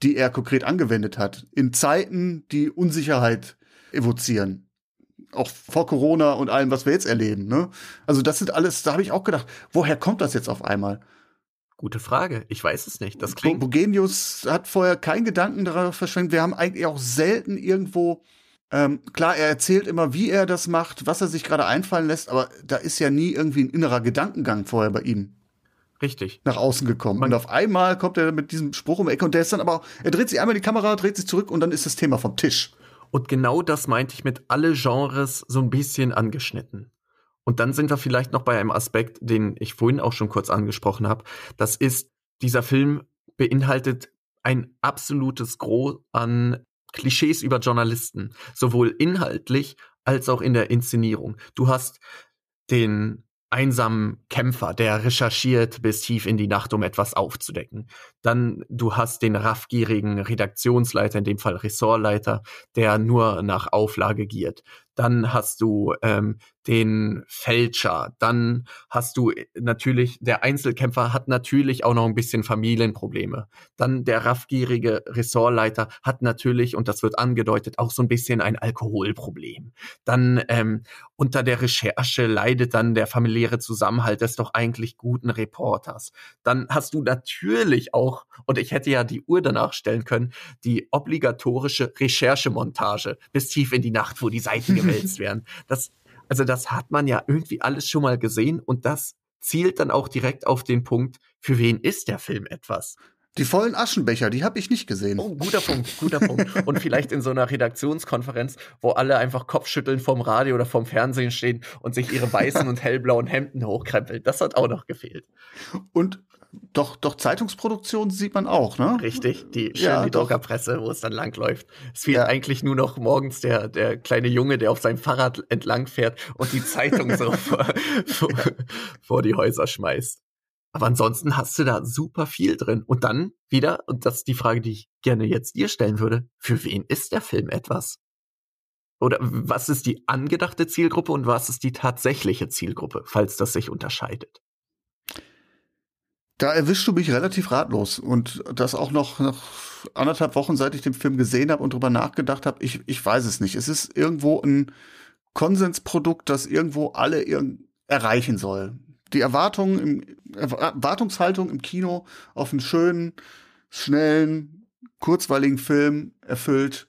die er konkret angewendet hat, in Zeiten, die Unsicherheit evozieren. Auch vor Corona und allem, was wir jetzt erleben. Ne? Also das sind alles, da habe ich auch gedacht, woher kommt das jetzt auf einmal? Gute Frage. Ich weiß es nicht. Das klingt. Bogenius hat vorher keinen Gedanken darauf verschwendet. Wir haben eigentlich auch selten irgendwo. Ähm, klar, er erzählt immer, wie er das macht, was er sich gerade einfallen lässt, aber da ist ja nie irgendwie ein innerer Gedankengang vorher bei ihm. Richtig. Nach außen gekommen. Man und auf einmal kommt er mit diesem Spruch um die Ecke und der ist dann aber, er dreht sich einmal die Kamera, dreht sich zurück und dann ist das Thema vom Tisch. Und genau das meinte ich mit alle Genres so ein bisschen angeschnitten. Und dann sind wir vielleicht noch bei einem Aspekt, den ich vorhin auch schon kurz angesprochen habe. Das ist, dieser Film beinhaltet ein absolutes Gros an Klischees über Journalisten, sowohl inhaltlich als auch in der Inszenierung. Du hast den einsamen Kämpfer, der recherchiert bis tief in die Nacht, um etwas aufzudecken. Dann du hast den raffgierigen Redaktionsleiter, in dem Fall Ressortleiter, der nur nach Auflage giert. Dann hast du ähm, den Fälscher. Dann hast du äh, natürlich, der Einzelkämpfer hat natürlich auch noch ein bisschen Familienprobleme. Dann der raffgierige Ressortleiter hat natürlich, und das wird angedeutet, auch so ein bisschen ein Alkoholproblem. Dann ähm, unter der Recherche leidet dann der familiäre Zusammenhalt des doch eigentlich guten Reporters. Dann hast du natürlich auch, und ich hätte ja die Uhr danach stellen können, die obligatorische Recherchemontage bis tief in die Nacht, wo die Seiten gewälzt werden. Das also das hat man ja irgendwie alles schon mal gesehen und das zielt dann auch direkt auf den Punkt, für wen ist der Film etwas? Die vollen Aschenbecher, die habe ich nicht gesehen. Oh, guter Punkt, guter Punkt. Und vielleicht in so einer Redaktionskonferenz, wo alle einfach Kopfschütteln vorm Radio oder vorm Fernsehen stehen und sich ihre weißen und hellblauen Hemden hochkrempeln. Das hat auch noch gefehlt. Und doch, doch Zeitungsproduktion sieht man auch, ne? Richtig, die ja, die Druckerpresse, wo es dann langläuft. Es fehlt ja. eigentlich nur noch morgens der, der kleine Junge, der auf seinem Fahrrad entlang fährt und die Zeitung so [laughs] vor, vor, vor die Häuser schmeißt. Aber ansonsten hast du da super viel drin. Und dann wieder, und das ist die Frage, die ich gerne jetzt dir stellen würde, für wen ist der Film etwas? Oder was ist die angedachte Zielgruppe und was ist die tatsächliche Zielgruppe, falls das sich unterscheidet? Da erwischst du mich relativ ratlos und das auch noch nach anderthalb Wochen, seit ich den Film gesehen habe und drüber nachgedacht habe. Ich, ich weiß es nicht. Es ist irgendwo ein Konsensprodukt, das irgendwo alle erreichen soll. Die Erwartungen im, Erwartungshaltung im Kino auf einen schönen, schnellen, kurzweiligen Film erfüllt.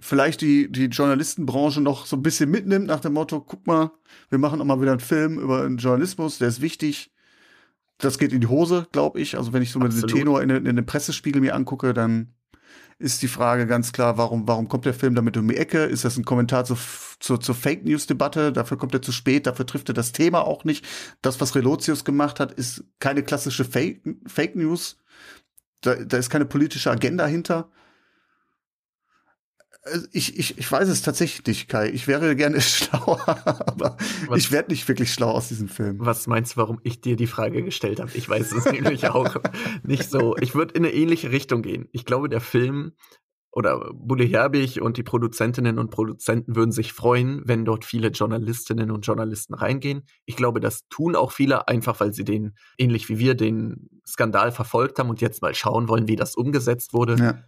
Vielleicht die, die Journalistenbranche noch so ein bisschen mitnimmt nach dem Motto, guck mal, wir machen auch mal wieder einen Film über den Journalismus, der ist wichtig. Das geht in die Hose, glaube ich. Also wenn ich so mit dem Tenor in, in den Pressespiegel mir angucke, dann ist die Frage ganz klar, warum, warum kommt der Film damit um die Ecke? Ist das ein Kommentar zu, zu, zur Fake News Debatte? Dafür kommt er zu spät, dafür trifft er das Thema auch nicht. Das, was Relotius gemacht hat, ist keine klassische Fake, Fake News. Da, da ist keine politische Agenda hinter. Also ich, ich, ich weiß es tatsächlich nicht, Kai. Ich wäre gerne [laughs] schlauer, aber was, ich werde nicht wirklich schlau aus diesem Film. Was meinst du, warum ich dir die Frage gestellt habe? Ich weiß es [laughs] nämlich auch nicht so. Ich würde in eine ähnliche Richtung gehen. Ich glaube, der Film oder Bulle Herbig und die Produzentinnen und Produzenten würden sich freuen, wenn dort viele Journalistinnen und Journalisten reingehen. Ich glaube, das tun auch viele, einfach weil sie den, ähnlich wie wir, den Skandal verfolgt haben und jetzt mal schauen wollen, wie das umgesetzt wurde. Ja.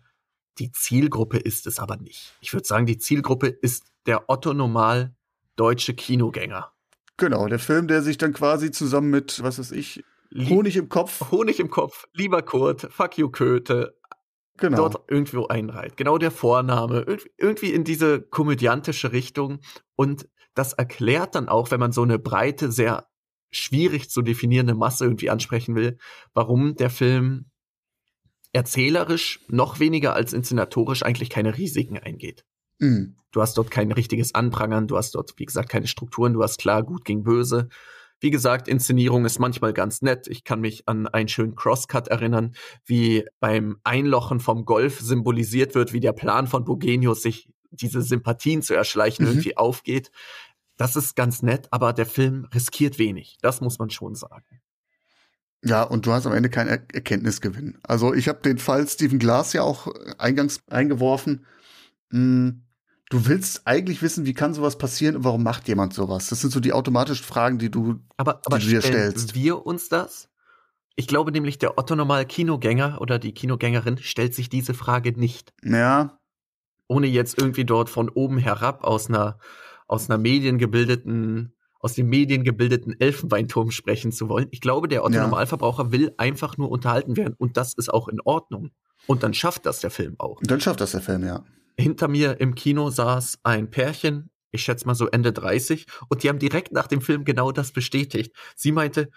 Die Zielgruppe ist es aber nicht. Ich würde sagen, die Zielgruppe ist der Otto Normal deutsche Kinogänger. Genau, der Film, der sich dann quasi zusammen mit, was weiß ich, Honig im Kopf. Honig im Kopf, lieber Kurt, fuck you Köte, genau. dort irgendwo einreiht. Genau der Vorname, irgendwie in diese komödiantische Richtung. Und das erklärt dann auch, wenn man so eine breite, sehr schwierig zu definierende Masse irgendwie ansprechen will, warum der Film erzählerisch noch weniger als inszenatorisch eigentlich keine Risiken eingeht. Mhm. Du hast dort kein richtiges Anprangern, du hast dort, wie gesagt, keine Strukturen, du hast klar gut gegen böse. Wie gesagt, Inszenierung ist manchmal ganz nett. Ich kann mich an einen schönen Crosscut erinnern, wie beim Einlochen vom Golf symbolisiert wird, wie der Plan von Bogenius sich diese Sympathien zu erschleichen mhm. irgendwie aufgeht. Das ist ganz nett, aber der Film riskiert wenig. Das muss man schon sagen. Ja, und du hast am Ende keinen er Erkenntnisgewinn. Also ich habe den Fall Stephen Glass ja auch eingangs eingeworfen. Hm, du willst eigentlich wissen, wie kann sowas passieren und warum macht jemand sowas? Das sind so die automatischen Fragen, die du, aber, aber die du dir stellst. wir uns das? Ich glaube nämlich, der Otto normal Kinogänger oder die Kinogängerin stellt sich diese Frage nicht. Ja. Ohne jetzt irgendwie dort von oben herab aus einer aus einer mediengebildeten aus dem mediengebildeten Elfenbeinturm sprechen zu wollen. Ich glaube, der Otto Normalverbraucher will einfach nur unterhalten werden und das ist auch in Ordnung. Und dann schafft das der Film auch. Dann schafft das der Film, ja. Hinter mir im Kino saß ein Pärchen, ich schätze mal so Ende 30, und die haben direkt nach dem Film genau das bestätigt. Sie meinte,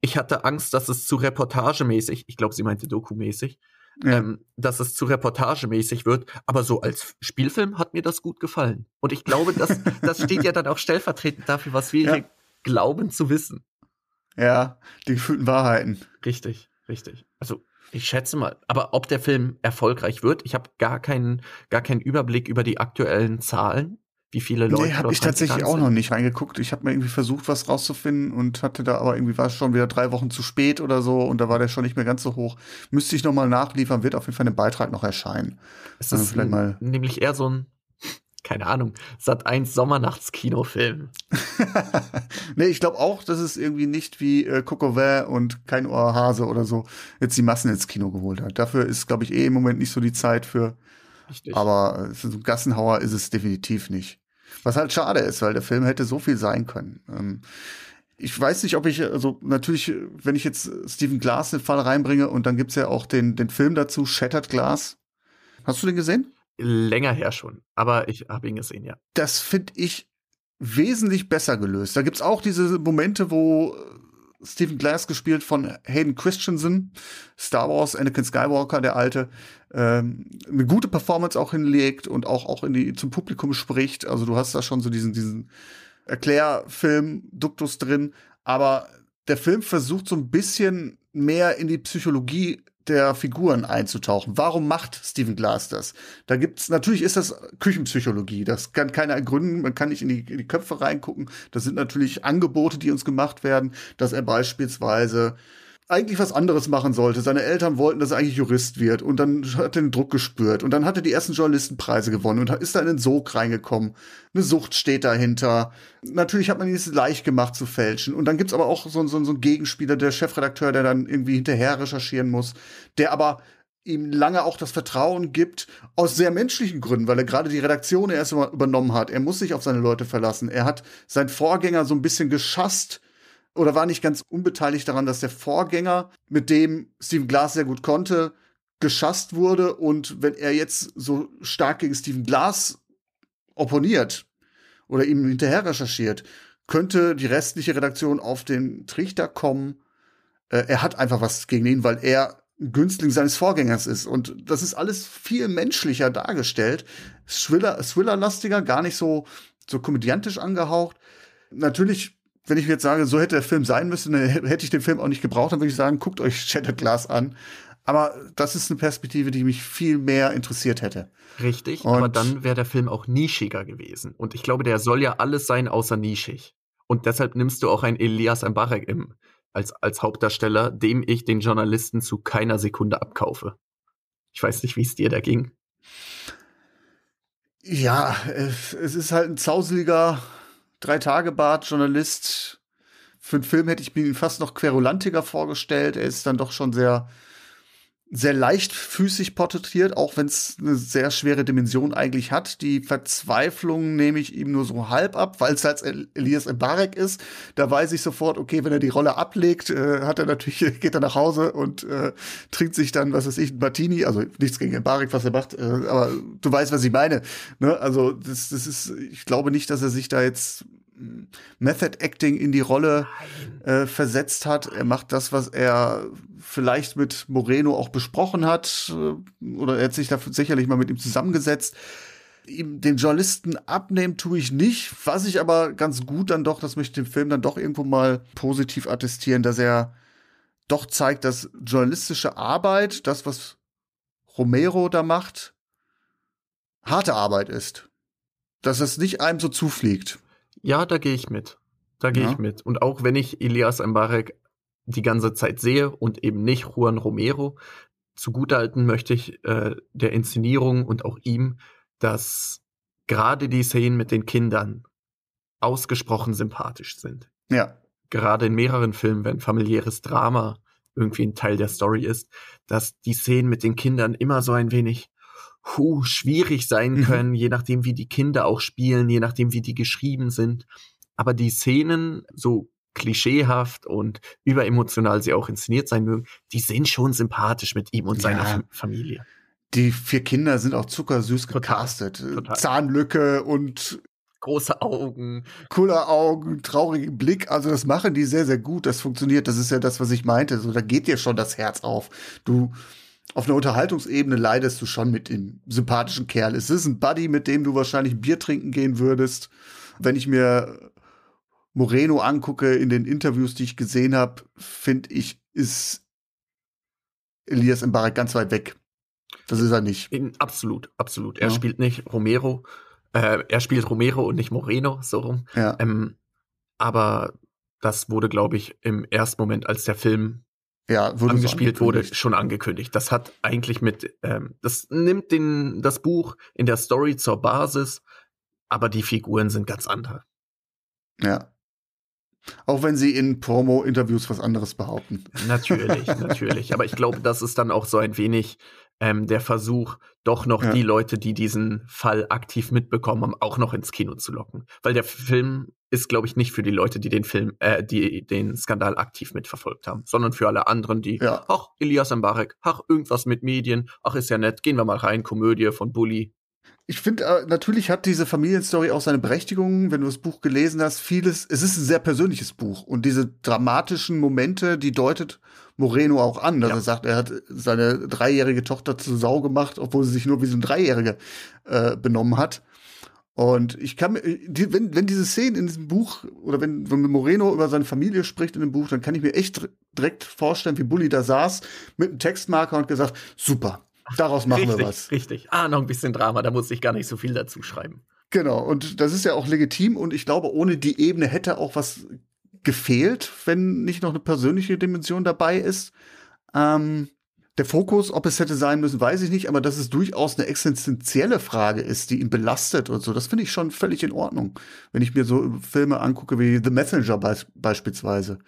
ich hatte Angst, dass es zu reportagemäßig, ich glaube, sie meinte dokumäßig, ja. ähm, dass es zu reportagemäßig wird. Aber so als Spielfilm hat mir das gut gefallen. Und ich glaube, das, das steht ja dann auch stellvertretend dafür, was wir ja. hier glauben zu wissen. Ja, die gefühlten Wahrheiten. Richtig, richtig. Also ich schätze mal, aber ob der Film erfolgreich wird, ich habe gar keinen, gar keinen Überblick über die aktuellen Zahlen wie viele Leute. Nee, habe ich tatsächlich auch noch nicht reingeguckt. Ich habe mir irgendwie versucht, was rauszufinden und hatte da aber irgendwie war es schon wieder drei Wochen zu spät oder so und da war der schon nicht mehr ganz so hoch. Müsste ich noch mal nachliefern, wird auf jeden Fall ein Beitrag noch erscheinen. Es ist vielleicht mal nämlich eher so ein [laughs] keine Ahnung, Sat 1 Sommernachtskinofilm. [laughs] nee, ich glaube auch, dass es irgendwie nicht wie äh, Coco und kein Ohrhase oder so jetzt die Massen ins Kino geholt hat. Dafür ist, glaube ich, eh im Moment nicht so die Zeit für. Richtig. Aber äh, so ein Gassenhauer ist es definitiv nicht. Was halt schade ist, weil der Film hätte so viel sein können. Ähm, ich weiß nicht, ob ich, also natürlich, wenn ich jetzt Stephen Glass in den Fall reinbringe und dann gibt's ja auch den, den Film dazu, Shattered Glass. Hast du den gesehen? Länger her schon, aber ich habe ihn gesehen, ja. Das finde ich wesentlich besser gelöst. Da gibt's auch diese Momente, wo Stephen Glass gespielt von Hayden Christensen, Star Wars, Anakin Skywalker, der alte, ähm, eine gute Performance auch hinlegt und auch, auch in die, zum Publikum spricht. Also du hast da schon so diesen, diesen Erklärfilm-Duktus drin, aber der Film versucht so ein bisschen mehr in die Psychologie der Figuren einzutauchen. Warum macht Stephen Glass das? Da gibt's natürlich ist das Küchenpsychologie. Das kann keiner ergründen. Man kann nicht in die, in die Köpfe reingucken. Das sind natürlich Angebote, die uns gemacht werden, dass er beispielsweise eigentlich was anderes machen sollte. Seine Eltern wollten, dass er eigentlich Jurist wird und dann hat er den Druck gespürt und dann hat er die ersten Journalistenpreise gewonnen und ist da in den Sog reingekommen. Eine Sucht steht dahinter. Natürlich hat man ihn es leicht gemacht zu fälschen und dann gibt's aber auch so, so, so einen Gegenspieler, der Chefredakteur, der dann irgendwie hinterher recherchieren muss, der aber ihm lange auch das Vertrauen gibt, aus sehr menschlichen Gründen, weil er gerade die Redaktion erst übernommen hat. Er muss sich auf seine Leute verlassen. Er hat seinen Vorgänger so ein bisschen geschasst oder war nicht ganz unbeteiligt daran, dass der Vorgänger, mit dem Stephen Glass sehr gut konnte, geschasst wurde. Und wenn er jetzt so stark gegen Stephen Glass opponiert oder ihm hinterher recherchiert, könnte die restliche Redaktion auf den Trichter kommen. Äh, er hat einfach was gegen ihn, weil er ein Günstling seines Vorgängers ist. Und das ist alles viel menschlicher dargestellt. Thriller, Thriller-lastiger, gar nicht so, so komödiantisch angehaucht. Natürlich wenn ich jetzt sage, so hätte der Film sein müssen, dann hätte ich den Film auch nicht gebraucht, dann würde ich sagen, guckt euch Shattered Glass an. Aber das ist eine Perspektive, die mich viel mehr interessiert hätte. Richtig, und aber dann wäre der Film auch nischiger gewesen. Und ich glaube, der soll ja alles sein außer nischig. Und deshalb nimmst du auch einen Elias Mbarek im, als, als Hauptdarsteller, dem ich den Journalisten zu keiner Sekunde abkaufe. Ich weiß nicht, wie es dir da ging. Ja, es ist halt ein zauseliger Drei-Tage-Bart, Journalist. Für einen Film hätte ich ihn fast noch querulantiger vorgestellt. Er ist dann doch schon sehr, sehr leichtfüßig porträtiert, auch wenn es eine sehr schwere Dimension eigentlich hat. Die Verzweiflung nehme ich ihm nur so halb ab, weil es halt Elias Mbarek ist. Da weiß ich sofort, okay, wenn er die Rolle ablegt, äh, hat er natürlich, [laughs] geht er nach Hause und äh, trinkt sich dann, was weiß ich, ein Martini. Also nichts gegen Mbarek, was er macht, äh, aber du weißt, was ich meine. Ne? Also das, das ist, ich glaube nicht, dass er sich da jetzt Method Acting in die Rolle äh, versetzt hat. Er macht das, was er vielleicht mit Moreno auch besprochen hat, äh, oder er hat sich dafür sicherlich mal mit ihm zusammengesetzt. Ihm den Journalisten abnehmen tue ich nicht, was ich aber ganz gut dann doch, das möchte ich dem Film dann doch irgendwo mal positiv attestieren, dass er doch zeigt, dass journalistische Arbeit, das, was Romero da macht, harte Arbeit ist. Dass es nicht einem so zufliegt. Ja, da gehe ich mit. Da gehe ja. ich mit. Und auch wenn ich Elias Mbarek die ganze Zeit sehe und eben nicht Juan Romero, zugutehalten möchte ich äh, der Inszenierung und auch ihm, dass gerade die Szenen mit den Kindern ausgesprochen sympathisch sind. Ja. Gerade in mehreren Filmen, wenn familiäres Drama irgendwie ein Teil der Story ist, dass die Szenen mit den Kindern immer so ein wenig puh, schwierig sein mhm. können, mhm. je nachdem, wie die Kinder auch spielen, je nachdem, wie die geschrieben sind. Aber die Szenen, so klischeehaft und überemotional sie auch inszeniert sein mögen, die sind schon sympathisch mit ihm und seiner ja. Familie. Die vier Kinder sind auch zuckersüß gecastet. Total. Zahnlücke und große Augen. Cooler Augen, traurigen Blick. Also das machen die sehr, sehr gut. Das funktioniert. Das ist ja das, was ich meinte. So, da geht dir schon das Herz auf. Du, auf einer Unterhaltungsebene leidest du schon mit dem sympathischen Kerl. Es ist ein Buddy, mit dem du wahrscheinlich Bier trinken gehen würdest. Wenn ich mir Moreno angucke in den Interviews, die ich gesehen habe, finde ich, ist Elias Mbarek ganz weit weg. Das ist er nicht. Absolut, absolut. Er ja. spielt nicht Romero. Äh, er spielt Romero und nicht Moreno, so rum. Ja. Ähm, aber das wurde, glaube ich, im ersten Moment, als der Film ja, wurde angespielt wurde, schon angekündigt. Das hat eigentlich mit, ähm, das nimmt den, das Buch in der Story zur Basis, aber die Figuren sind ganz andere. Ja. Auch wenn sie in Promo-Interviews was anderes behaupten. Natürlich, [laughs] natürlich. Aber ich glaube, das ist dann auch so ein wenig ähm, der Versuch, doch noch ja. die Leute, die diesen Fall aktiv mitbekommen haben, auch noch ins Kino zu locken. Weil der Film ist, glaube ich, nicht für die Leute, die den Film, äh, die den Skandal aktiv mitverfolgt haben, sondern für alle anderen, die, ja. ach, Elias Mbarek, ach, irgendwas mit Medien, ach, ist ja nett, gehen wir mal rein, Komödie von Bully, ich finde, äh, natürlich hat diese Familienstory auch seine Berechtigung, wenn du das Buch gelesen hast. Vieles, es ist ein sehr persönliches Buch und diese dramatischen Momente, die deutet Moreno auch an, dass ja. er sagt, er hat seine dreijährige Tochter zu Sau gemacht, obwohl sie sich nur wie so ein Dreijährige äh, benommen hat. Und ich kann mir, die, wenn, wenn diese Szenen in diesem Buch oder wenn, wenn Moreno über seine Familie spricht in dem Buch, dann kann ich mir echt direkt vorstellen, wie Bully da saß mit einem Textmarker und gesagt, super, Daraus machen richtig, wir was. Richtig. Ah, noch ein bisschen Drama, da muss ich gar nicht so viel dazu schreiben. Genau, und das ist ja auch legitim und ich glaube, ohne die Ebene hätte auch was gefehlt, wenn nicht noch eine persönliche Dimension dabei ist. Ähm, der Fokus, ob es hätte sein müssen, weiß ich nicht, aber dass es durchaus eine existenzielle Frage ist, die ihn belastet und so, das finde ich schon völlig in Ordnung. Wenn ich mir so Filme angucke wie The Messenger be beispielsweise,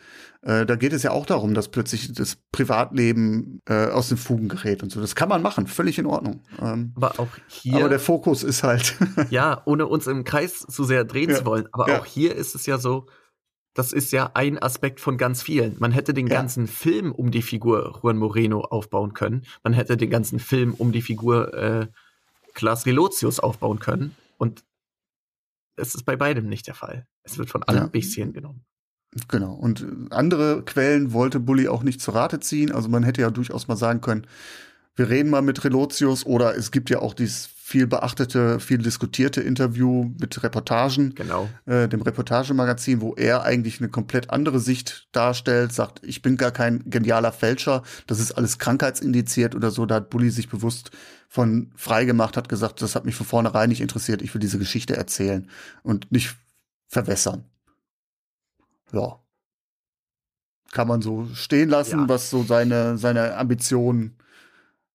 äh, da geht es ja auch darum, dass plötzlich das Privatleben äh, aus den Fugen gerät und so. Das kann man machen, völlig in Ordnung. Ähm, aber auch hier. Aber der Fokus ist halt. ja, ohne uns im Kreis zu sehr drehen ja, zu wollen. Aber ja. auch hier ist es ja so, das ist ja ein Aspekt von ganz vielen. Man hätte den ja. ganzen Film um die Figur Juan Moreno aufbauen können. Man hätte den ganzen Film um die Figur äh, Klaas Relotius aufbauen können. Und es ist bei beidem nicht der Fall. Es wird von allem ein bisschen genommen. Genau. Und andere Quellen wollte Bully auch nicht zu Rate ziehen. Also man hätte ja durchaus mal sagen können, wir reden mal mit Relotius oder es gibt ja auch dieses viel beachtete, viel diskutierte Interview mit Reportagen, genau. äh, dem Reportagemagazin, wo er eigentlich eine komplett andere Sicht darstellt, sagt, ich bin gar kein genialer Fälscher, das ist alles krankheitsindiziert oder so. Da hat Bully sich bewusst von frei gemacht, hat gesagt, das hat mich von vornherein nicht interessiert, ich will diese Geschichte erzählen und nicht verwässern. Ja. Kann man so stehen lassen, ja. was so seine, seine Ambitionen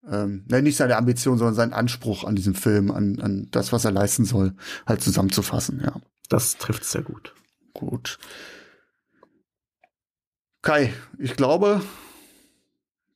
ähm, ne, nicht seine Ambition, sondern seinen Anspruch an diesem Film, an, an das, was er leisten soll, halt zusammenzufassen, ja. Das trifft sehr gut. Gut. Kai, ich glaube,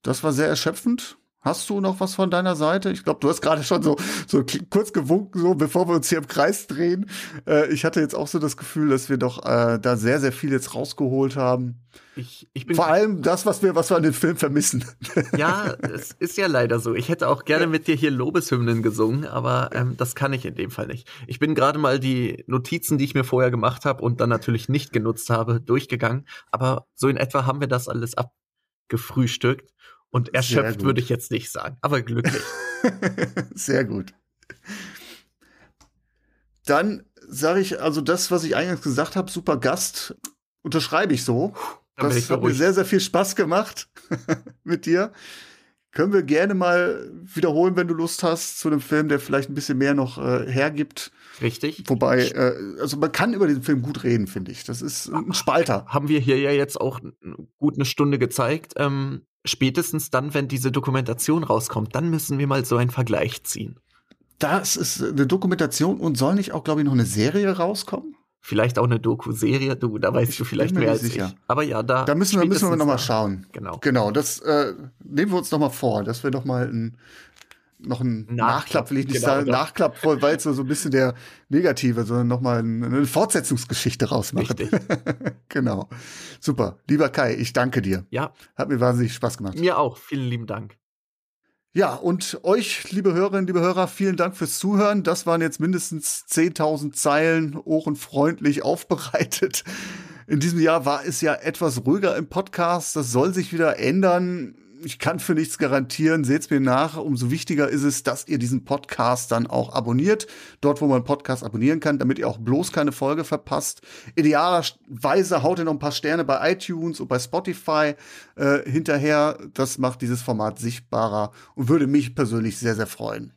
das war sehr erschöpfend. Hast du noch was von deiner Seite? Ich glaube, du hast gerade schon so, so kurz gewunken, so bevor wir uns hier im Kreis drehen. Äh, ich hatte jetzt auch so das Gefühl, dass wir doch äh, da sehr, sehr viel jetzt rausgeholt haben. Ich, ich bin Vor allem das, was wir, was wir an dem Film vermissen. [laughs] Ja, es ist ja leider so. Ich hätte auch gerne mit dir hier Lobeshymnen gesungen, aber ähm, das kann ich in dem Fall nicht. Ich bin gerade mal die Notizen, die ich mir vorher gemacht habe und dann natürlich nicht genutzt habe, durchgegangen. Aber so in etwa haben wir das alles abgefrühstückt. Und erschöpft würde ich jetzt nicht sagen, aber glücklich. [laughs] Sehr gut. Dann sage ich, also das, was ich eingangs gesagt habe, super Gast, unterschreibe ich so. Dann das hat mir sehr, sehr viel Spaß gemacht [laughs] mit dir. Können wir gerne mal wiederholen, wenn du Lust hast, zu einem Film, der vielleicht ein bisschen mehr noch äh, hergibt. Richtig. Wobei, äh, also man kann über diesen Film gut reden, finde ich. Das ist ein Spalter. Haben wir hier ja jetzt auch gut eine Stunde gezeigt. Ähm, spätestens dann, wenn diese Dokumentation rauskommt, dann müssen wir mal so einen Vergleich ziehen. Das ist eine Dokumentation und soll nicht auch, glaube ich, noch eine Serie rauskommen? Vielleicht auch eine Doku-Serie, du, da weißt ich du vielleicht mehr als sicher. ich. Aber ja, da. Da müssen wir, müssen wir noch mal schauen. Genau. Genau, das äh, nehmen wir uns noch mal vor, dass wir noch mal ein noch ein Nachklapp, will ich nicht genau, sagen, doch. Nachklapp, weil es so, so ein bisschen der negative, sondern nochmal eine Fortsetzungsgeschichte rausmachen. [laughs] Genau. Super. Lieber Kai, ich danke dir. Ja. Hat mir wahnsinnig Spaß gemacht. Mir auch. Vielen lieben Dank. Ja, und euch, liebe Hörerinnen, liebe Hörer, vielen Dank fürs Zuhören. Das waren jetzt mindestens 10.000 Zeilen, ohrenfreundlich aufbereitet. In diesem Jahr war es ja etwas ruhiger im Podcast. Das soll sich wieder ändern ich kann für nichts garantieren, seht's mir nach. Umso wichtiger ist es, dass ihr diesen Podcast dann auch abonniert. Dort, wo man Podcast abonnieren kann, damit ihr auch bloß keine Folge verpasst. Idealerweise haut ihr noch ein paar Sterne bei iTunes und bei Spotify äh, hinterher. Das macht dieses Format sichtbarer und würde mich persönlich sehr, sehr freuen.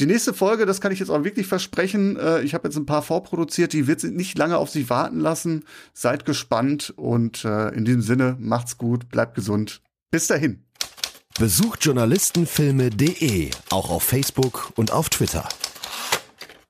Die nächste Folge, das kann ich jetzt auch wirklich versprechen. Äh, ich habe jetzt ein paar vorproduziert, die wird nicht lange auf sich warten lassen. Seid gespannt und äh, in diesem Sinne macht's gut, bleibt gesund. Bis dahin. Besucht journalistenfilme.de auch auf Facebook und auf Twitter.